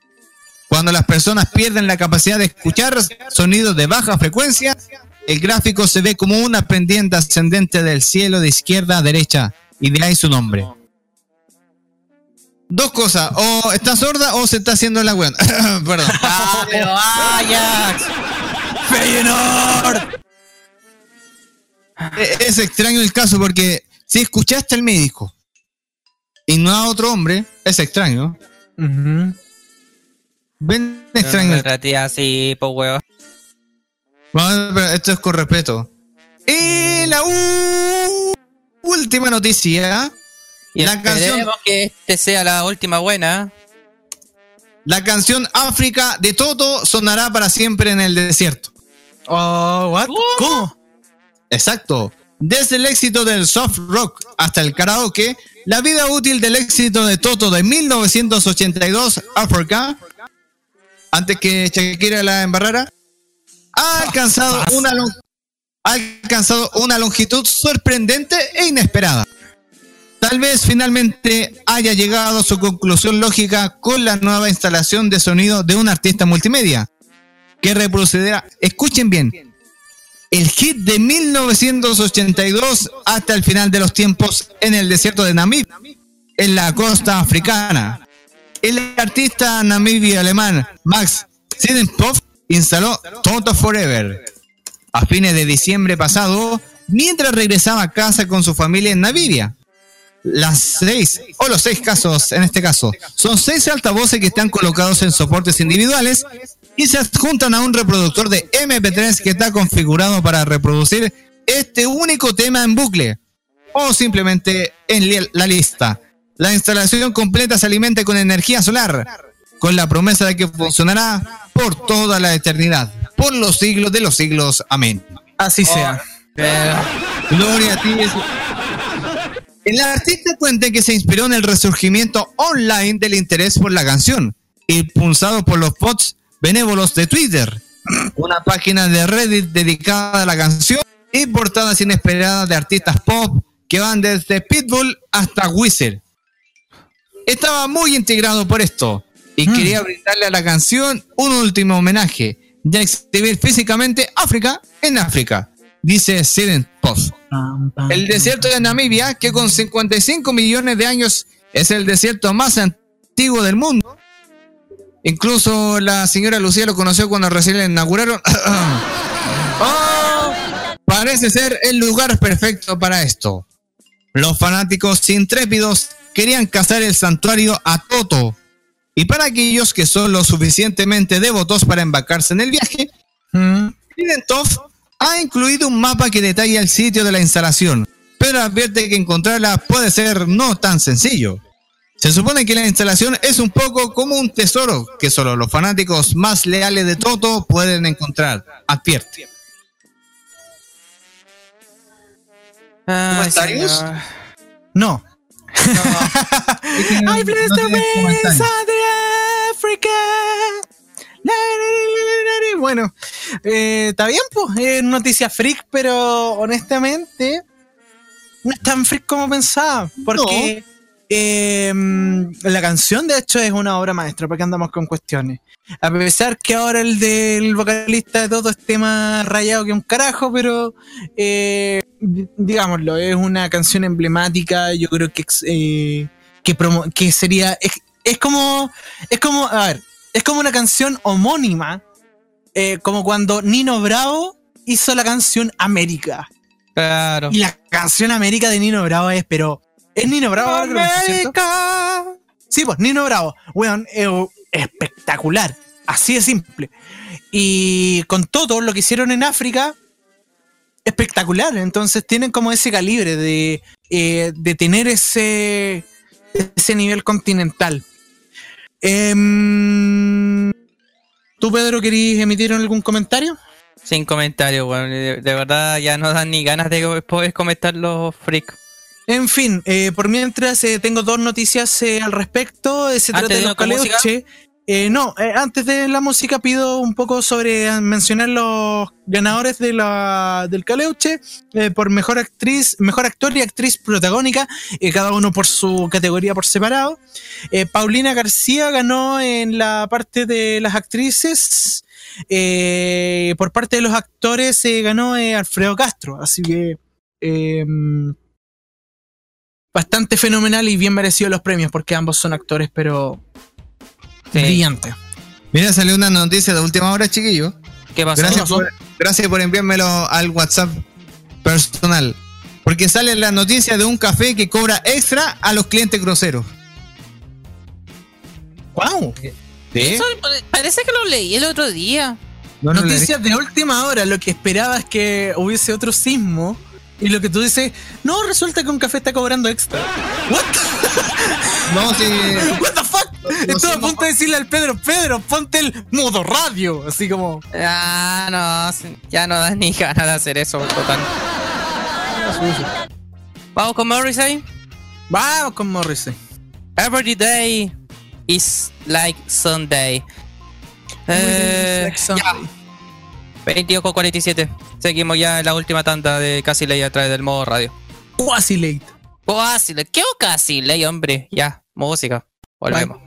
Cuando las personas pierden la capacidad de escuchar sonidos de baja frecuencia, el gráfico se ve como una pendiente ascendente del cielo de izquierda a derecha, y de ahí su nombre. Dos cosas, o está sorda o se está haciendo la weón. Perdón. Ah, pero Ajax. Feyenoord. E- Es extraño el caso porque si escuchaste al médico y no a otro hombre, es extraño. Ven extraño. No, no, tía, sí, pues weón. Vamos, pero esto es con respeto. Y la u- última noticia. Y la canción, que este sea la última buena. la canción África de Toto sonará para siempre en el desierto. Oh, what? ¿Cómo? Exacto. Desde el éxito del soft rock hasta el karaoke, la vida útil del éxito de Toto de 1982, Africa, antes que Shakira la embarrara, ha alcanzado una, ha alcanzado una longitud sorprendente e inesperada. Tal vez finalmente haya llegado a su conclusión lógica con la nueva instalación de sonido de un artista multimedia, que reproducirá, escuchen bien, el hit de 1982 hasta el final de los tiempos en el desierto de Namib, en la costa africana. El artista namibio alemán Max Sidenpov instaló Toto Forever a fines de diciembre pasado mientras regresaba a casa con su familia en Namibia. Las seis, o los seis casos en este caso, son seis altavoces que están colocados en soportes individuales y se adjuntan a un reproductor de MP3 que está configurado para reproducir este único tema en bucle o simplemente en la lista. La instalación completa se alimenta con energía solar, con la promesa de que funcionará por toda la eternidad, por los siglos de los siglos. Amén. Así sea. Gloria a ti. El artista cuenta que se inspiró en el resurgimiento online del interés por la canción, impulsado por los bots benévolos de Twitter, una página de Reddit dedicada a la canción y portadas inesperadas de artistas pop que van desde Pitbull hasta Wizard. Estaba muy integrado por esto y quería brindarle a la canción un último homenaje, ya exhibir físicamente África en África, dice Silent Post. El desierto de Namibia, que con 55 millones de años es el desierto más antiguo del mundo. Incluso la señora Lucía lo conoció cuando recién le inauguraron. Oh, parece ser el lugar perfecto para esto. Los fanáticos intrépidos querían cazar el santuario a Toto. Y para aquellos que son lo suficientemente devotos para embarcarse en el viaje, Lidentov ha incluido un mapa que detalla el sitio de la instalación, pero advierte que encontrarla puede ser no tan sencillo. Se supone que la instalación es un poco como un tesoro que solo los fanáticos más leales de Toto pueden encontrar. Advierte. Ay, ¿Comentarios? No. The winds of the Africa. Bueno, eh, está bien, pues, es noticia freak, pero honestamente no es tan freak como pensaba, porque eh, la canción de hecho es una obra maestra, porque andamos con cuestiones. A pesar que ahora el del vocalista de todo esté más rayado que un carajo, pero eh, di- digámoslo, es una canción emblemática, yo creo que, eh, que, promo- que sería, es como, es como, a ver, es como una canción homónima, eh, como cuando Nino Bravo hizo la canción América. Claro. Y la canción América de Nino Bravo es, pero, es Nino Bravo. América. Sí, pues Nino Bravo, weón, es espectacular, así de simple. Y con todo lo que hicieron en África, espectacular. Entonces tienen como ese calibre de, eh, de tener ese, ese nivel continental. Em, ¿Tú, Pedro, querías emitir algún comentario? Sin comentarios, weón. De, de verdad ya no dan ni ganas de poder comentar los freak. En fin, eh, por mientras eh, tengo dos noticias eh, al respecto. Eh, se Antes trata de los ir con música. caleuche. Eh, no, eh, antes de la música pido un poco sobre eh, mencionar los ganadores del Caleuche por mejor actriz, mejor actor y actriz protagónica, cada uno por su categoría por separado. Paulina García ganó en la parte de las actrices. por parte de los actores ganó Alfredo Castro, así que eh, bastante fenomenal y bien merecido los premios porque ambos son actores, pero Sí. brillantes. Mira, salió una noticia de última hora, chiquillo. ¿Qué pasó? Gracias pasó? por, gracias por enviármelo al WhatsApp personal. Porque sale la noticia de un café que cobra extra a los clientes groseros. ¡Wow! ¿Sí? Eso pare- parece que lo leí el otro día. No, no, Noticias de última hora, lo que esperaba es que hubiese otro sismo. Y lo que tú dices, no, resulta que un café está cobrando extra. ¿What? no, sí. ¿What the fuck? no Estuve a punto de decirle al Pedro, Pedro, ponte el modo radio. Así como. Ah, no, ya no dan ni ganas de hacer eso, total. Vamos con Morrissey. Vamos con Morrissey. Every day is like Sunday. Eh, ya. 22 con 47. Seguimos ya en la última tanda de Casi Ley a través del modo radio. Quasi late. Casi Ley. ¿Qué o Casi Ley, hombre? Ya, música. Volvemos. Volvemos.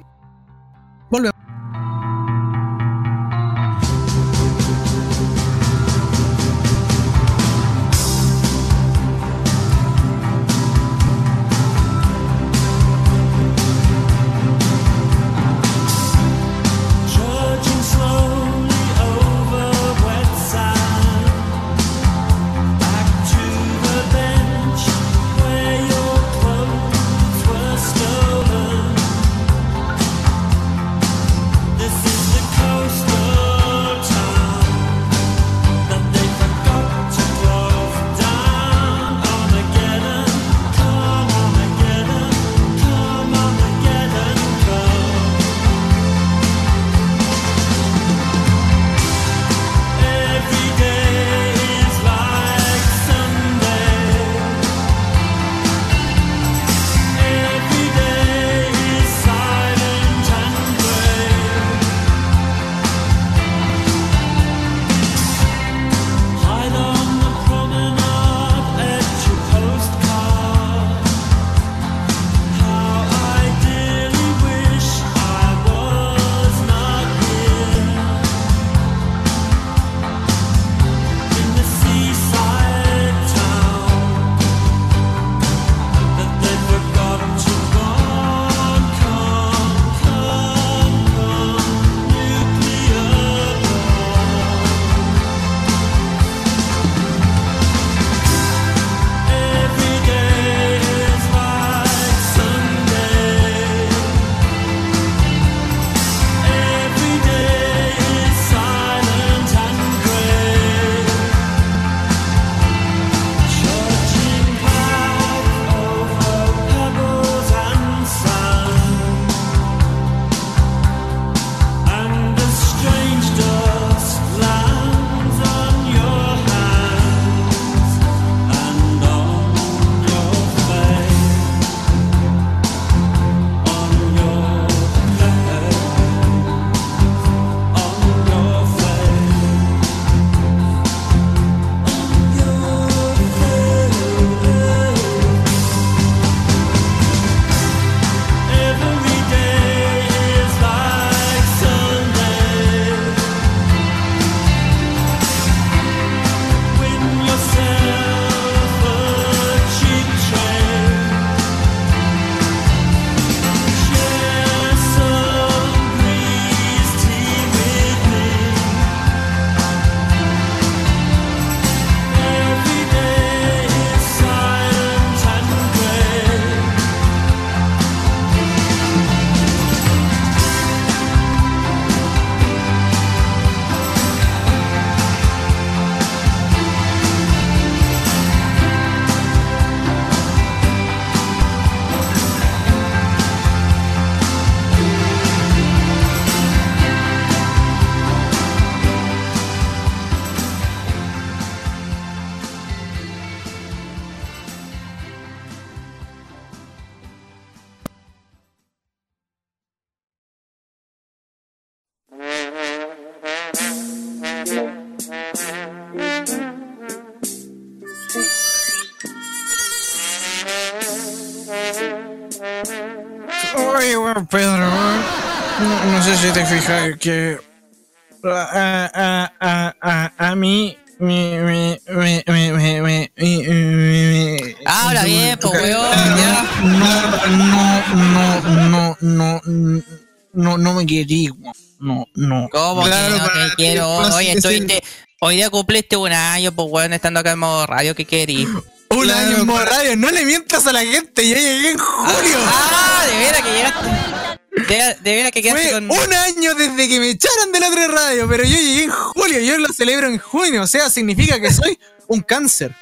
No sé si te fijas que a, a, a, a, a mí me, me, me, me, me, me, me, me- Habla bien, po, weón. No, no, no, no, no, no, no me querí, weón. no, no. ¿Cómo Claro, que no te quiero? que Oye, estuviste, hoy día cumpliste un año, pues weón, estando acá en modo radio, ¿qué querís? Un Claro, año en modo radio, no le mientas a la gente, yo llegué en julio. Ah, de veras que llegaste. De, de veras que quedaste Fue con. un año desde que me echaron de la otra radio, pero yo llegué en julio, yo lo celebro en junio, o sea, significa que soy un cáncer.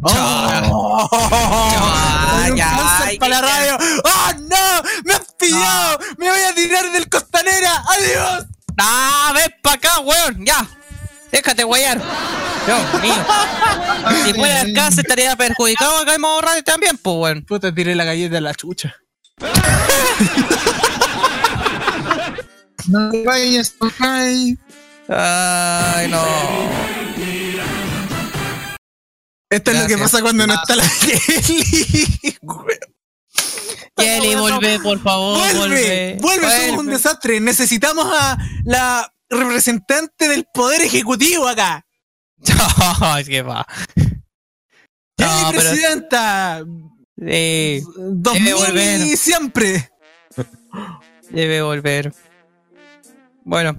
Oh, soy un ya, cáncer ay, para la radio. ¡Oh, no! ¡Me has pillado! ¡Me voy a tirar del costanera! ¡Adiós! ¡Ah, ven pa' acá, weón! ¡Ya! Déjate guayar. Dios mío. Si fuera el caso, estaría perjudicado acá en modo radio también, pues weón. Puta, tiré la galleta a la chucha. No te vayas, ay. Ay, no. Esto es lo que pasa cuando no está la Kelly. Kelly, vuelve, por favor, Vuelve, vuelve. vuelve, somos un desastre. Necesitamos a la representante del poder ejecutivo acá. No, es que va. Kelly, presidenta. Sí, 2000 volver. y siempre. debe volver. Bueno.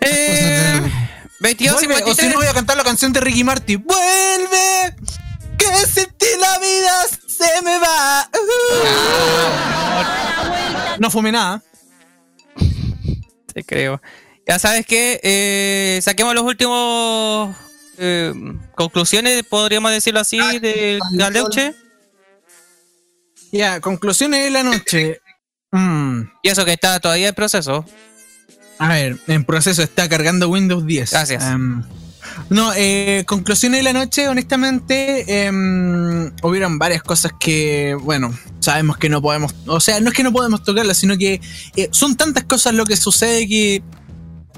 Eh, 22 Vuelve, o si no voy a cantar la canción de Ricky Martin. Vuelve, que sin ti la vida se me va. No fumé nada. Te creo. Ya sabes que eh, saquemos los últimos eh, conclusiones, podríamos decirlo así, de Galeuche. Ya, conclusiones de la noche. Mm, Y eso que está todavía en proceso. a ver, en proceso está cargando Windows 10. Gracias. Em, no, eh, conclusiones de la noche, honestamente, em, hubieron varias cosas que, bueno, sabemos que no podemos, o sea, no es que no podemos tocarlas, sino que eh, son tantas cosas lo que sucede que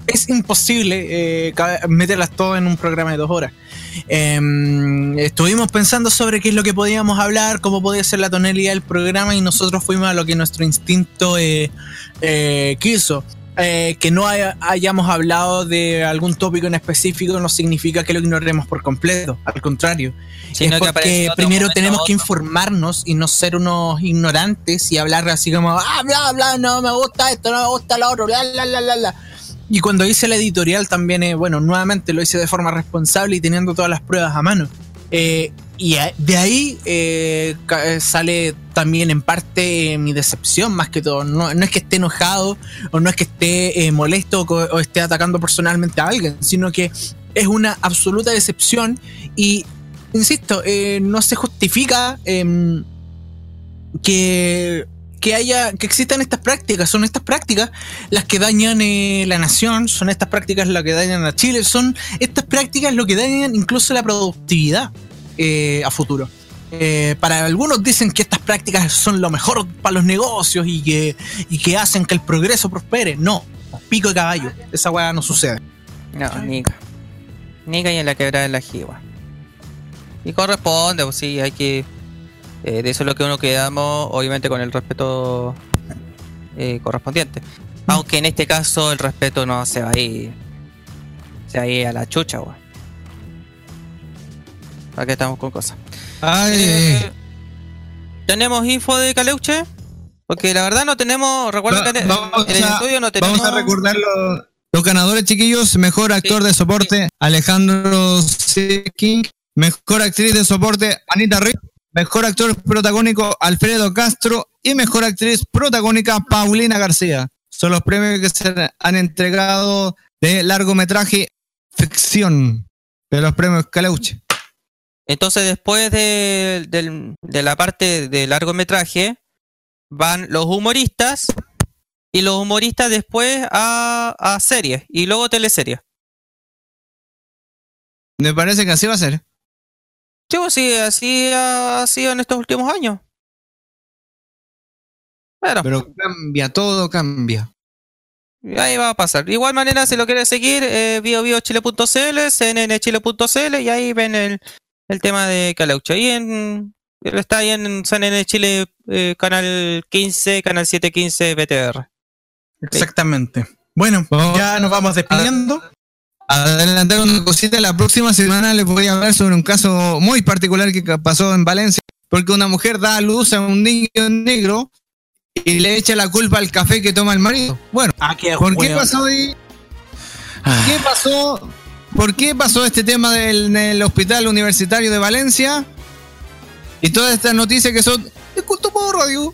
es imposible eh, meterlas todas en un programa de dos horas. Em, estuvimos pensando sobre qué es lo que podíamos hablar, cómo podía ser la tonalidad del programa y nosotros fuimos a lo que nuestro instinto eh, eh, quiso. Eh, que no haya- hayamos hablado de algún tópico en específico no significa que lo ignoremos por completo, al contrario. Sino es que porque primero tenemos que informarnos y no ser unos ignorantes y hablar así como, ah, bla, bla, no me gusta esto, no me gusta lo otro, bla, bla, bla, bla, bla. Y cuando hice la editorial también, eh, bueno, nuevamente lo hice de forma responsable y teniendo todas las pruebas a mano. Eh, y de ahí eh, sale también en parte mi decepción más que todo. No, no es que esté enojado o no es que esté molesto o, esté atacando personalmente a alguien, sino que es una absoluta decepción y, insisto, no se justifica em, que, que haya, que existan estas prácticas. Son estas prácticas las que dañan eh, la nación, son estas prácticas las que dañan a Chile, son estas prácticas lo que dañan incluso la productividad eh, a futuro. Eh, para algunos dicen que estas prácticas son lo mejor para los negocios y que, y que hacen que el progreso prospere. No, pico de caballo. Esa weá no sucede. No, Nica. Nica y en la quebrada de la jiba. Y corresponde, pues sí, hay que. Eh, de eso es lo que uno quedamos, obviamente con el respeto eh, correspondiente. Aunque en este caso el respeto no se va a ir. Se va a ir a la chucha, weón. Aquí estamos con cosas. Ay, Eh, ¿Tenemos info de Caleuche? Porque la verdad no tenemos. Recuerda Va- que en- el a- estudio no tenemos. Vamos a recordar los, los ganadores, chiquillos. Mejor actor de soporte, Alejandro King. Mejor actriz de soporte, Anita Riz. Mejor actor protagónico, Alfredo Castro. Y mejor actriz protagónica, Paulina García. Son los premios que se han entregado de largometraje ficción. De los premios Caleuche. Entonces, después de, de la parte de largometraje, van los humoristas. Y los humoristas después a, a series. Y luego teleseries. Me parece que así va a ser. Sí, pues sí, así ha sido en estos últimos años. Bueno, Pero cambia, todo cambia. Ahí va a pasar. De igual manera, si lo quieren seguir, eh, biobiochile.cl, cnnchile.cl y ahí ven el, el tema de Caleucha. Ahí en, está ahí en CNN Chile, eh, canal 15, canal 715 BTR. Exactamente. Bueno, ya nos vamos despidiendo. Adelantar una cosita, la próxima semana les voy a hablar sobre un caso muy particular que pasó en Valencia, porque una mujer da a luz a un niño negro y le echa la culpa al café que toma el marido. Bueno, ¿por qué pasó ahí? ¿Qué pasó? ¿Por qué pasó este tema del, del hospital universitario de Valencia? Y todas estas noticias que son de culto por radio.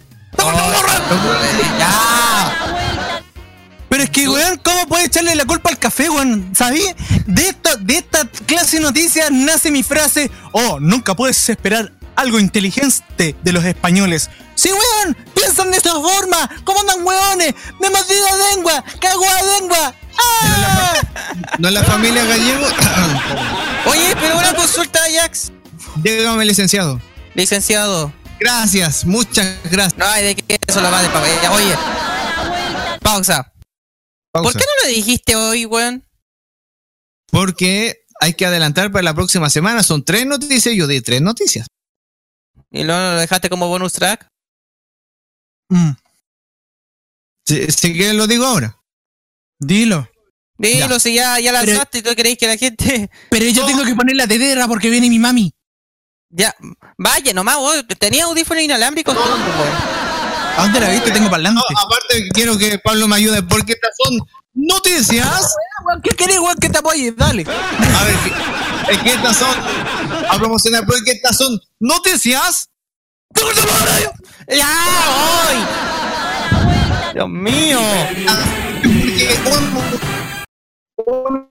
Pero es que, weón, ¿cómo puedes echarle la culpa al café, weón? ¿Sabí? De esta, de esta clase de noticias nace mi frase, oh, nunca puedes esperar algo inteligente de los españoles. Sí, weón, piensan de esta forma. ¿Cómo andan, weones? Me mordido a lengua, cago a lengua. ¡Ah! No es la familia gallego. Oye, pero una consulta, Jax. Dígame, licenciado. Licenciado. Gracias, muchas gracias. No hay de qué eso la va de papaya. Oye, pausa. ¿Por qué no lo dijiste hoy, weón? Porque hay que adelantar para la próxima semana. Son tres noticias y yo di tres noticias. ¿Y luego lo dejaste como bonus track? Si, si que lo digo ahora. Dilo. Dilo, si ya, ya lanzaste y tú creéis que la gente. Pero yo tengo que poner la tedera porque viene mi mami. Ya, vaya nomás, vos. Tenía audífonos inalámbricos todo. ¿A dónde la viste? Tengo parlante. No, aparte quiero que Pablo me ayude porque estas son noticias. ¿Qué querés, weón, que te apoye? Dale. A ver, es que estas son a promocionar porque estas son noticias. ¡Ya! ¡Hoy! ¡Dios mío! Un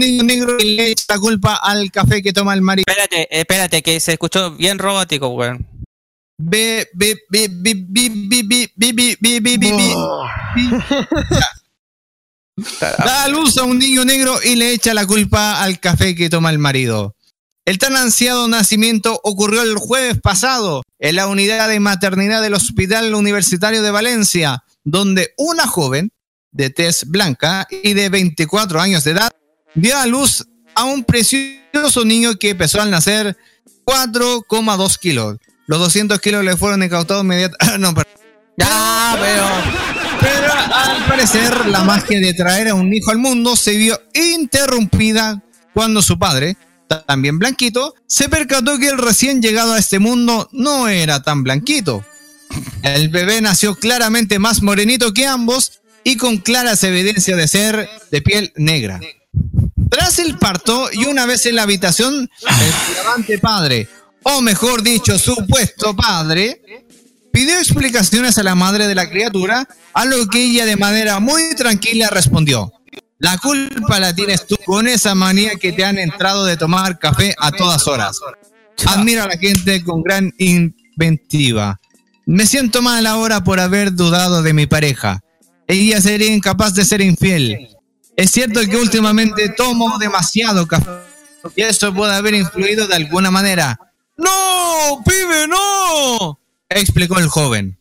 niño negro y le echa la culpa al café que toma el marido. Espérate, espérate, que se escuchó bien robótico, weón. Da a luz a un niño negro y le echa la culpa al café que toma el marido. El tan ansiado nacimiento ocurrió el jueves pasado en la unidad de maternidad del Hospital Universitario de Valencia, donde una joven de tez blanca y de 24 años de edad dio a luz a un precioso niño que pesó al nacer 4,2 kilos. Los 200 kilos le fueron incautados inmediatamente. no, perdón. Ya, pero. Pero al parecer la magia de traer a un hijo al mundo se vio interrumpida cuando su padre, también blanquito, se percató que el recién llegado a este mundo no era tan blanquito. El bebé nació claramente más morenito que ambos y con claras evidencias de ser de piel negra. Tras el parto y una vez en la habitación, el padre, o mejor dicho, supuesto padre, pidió explicaciones a la madre de la criatura, a lo que ella de manera muy tranquila respondió. La culpa la tienes tú con esa manía que te han entrado de tomar café a todas horas. Admira a la gente con gran inventiva. Me siento mal ahora por haber dudado de mi pareja. Ella sería incapaz de ser infiel. Es cierto que últimamente tomo demasiado café y eso puede haber influido de alguna manera. ¡No, pibe, no! explicó el joven.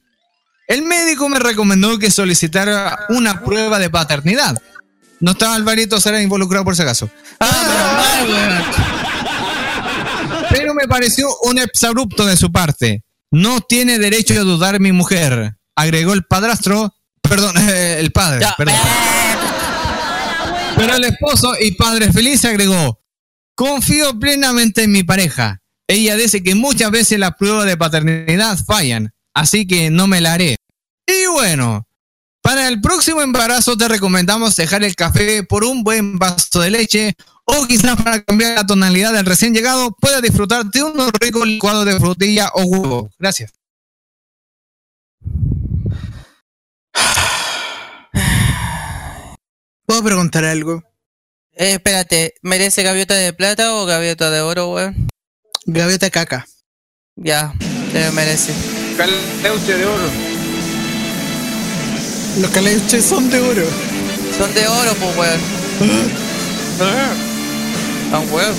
El médico me recomendó que solicitara una prueba de paternidad. No estaba Alvarito será involucrado por si acaso. Pero me pareció un exabrupto de su parte. No tiene derecho a dudar mi mujer, agregó el padrastro, perdón, el padre, perdón. Pero el esposo y padre feliz agregó, confío plenamente en mi pareja. Ella dice que muchas veces las pruebas de paternidad fallan, así que no me la haré. Y bueno, para el próximo embarazo te recomendamos dejar el café por un buen vaso de leche o quizás para cambiar la tonalidad del recién llegado puedas disfrutar de unos ricos licuados de frutilla o huevo. Gracias. ¿Puedo preguntar algo? Eh, espérate, ¿merece gaviota de plata o gaviota de oro, weón? Gaviota caca. Ya, se merece. Caleuche de oro. Los caleuches son de oro. Son de oro, pues, weón. Son weón.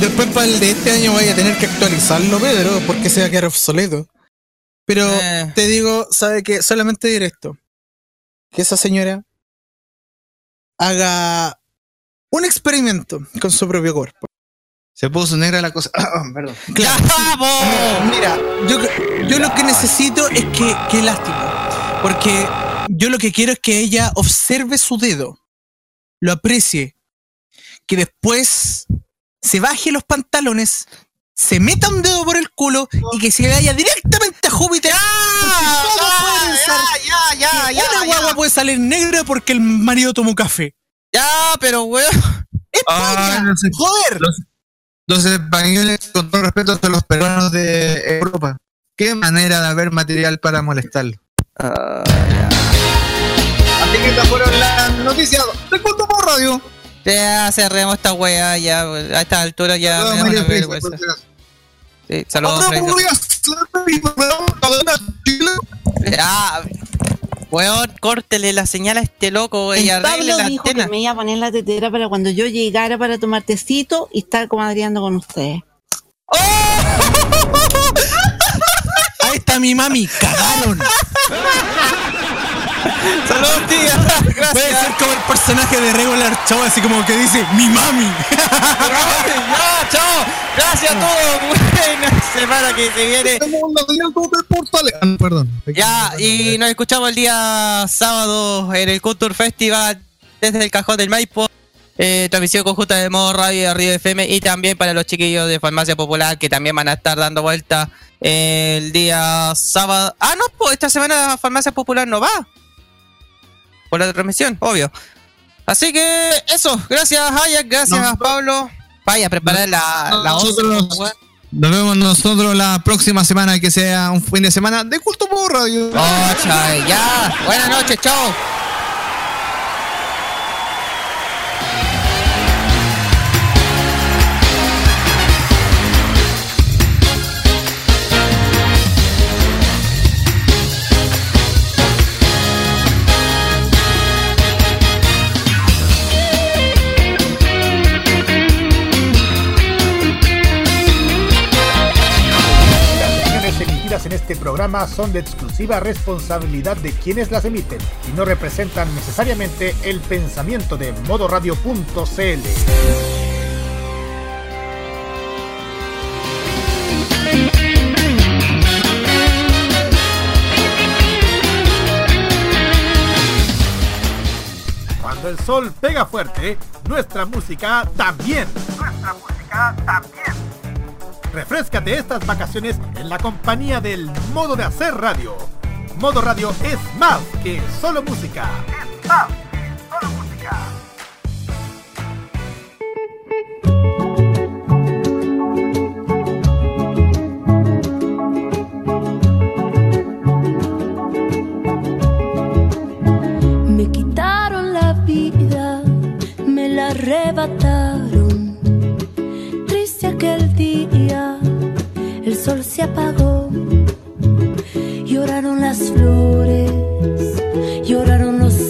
Después para el de este año vaya a tener que actualizarlo, Pedro, porque se va a quedar obsoleto. Pero Eh. te digo, ¿sabe qué? Solamente directo. Que esa señora haga un experimento con su propio cuerpo. Se puso negra la cosa. Perdón. ¡Ya, vamos! Mira, yo, yo lo que necesito es que, qué lástima. Porque yo lo que quiero es que ella observe su dedo, lo aprecie, que después se baje los pantalones, se meta un dedo por el culo y que se vaya directamente a Júpiter. Porque ¿cómo puede pensar ya, ya, que ya, Una ya. guagua puede salir negra porque el marido tomó café. Ya, pero weón. ¡España! Ah. ¡Joder! Los, los españoles, con todo respeto, son los peruanos de Europa. Qué manera de haber material para molestarlo. Así que estas fueron las noticias de Culto por Radio. Ya cerremos esta weá, ya a esta altura ya Saludos, me por si acaso. Sí, saludos, Chile. Ya, weón, córtele la señal a este loco y Pablo la dijo que antena. me iba a poner la tetera para cuando yo llegara para tomar tecito y estar comadreando con ustedes. Ahí está mi mami, cagaron. Saludos, tía. Gracias. Puede ser como el personaje de Regular Show, así como que dice, mi mami. ya, chao. Gracias a todos. Buena semana que se viene. Ah, Perdón. Ya, y nos escuchamos el día sábado en el Culture Festival desde el Cajón del Maipo. Eh, transmisión conjunta de modo radio de Río FM y también para los chiquillos de Farmacia Popular que también van a estar dando vuelta el día sábado. Ah, no, pues esta semana Farmacia Popular no va. Por la transmisión, obvio. Así que eso, gracias Ayak, gracias No. Pablo. Vaya a preparar la, la once, Nosotros- weón. Nos vemos nosotros la próxima semana, que sea un fin de semana de Culto por Radio. Oh, chay, ya. Buenas noches, chao. Este programa son de exclusiva responsabilidad de quienes las emiten y no representan necesariamente el pensamiento de modoradio.cl. Cuando el sol pega fuerte, nuestra música también. Nuestra música también. Refrescate estas vacaciones en la compañía del modo de hacer radio. Modo radio es más que solo música. Es más que solo música. Me quitaron la vida, me la arrebataron. Triste aquel día, sol se apagó, lloraron las flores, lloraron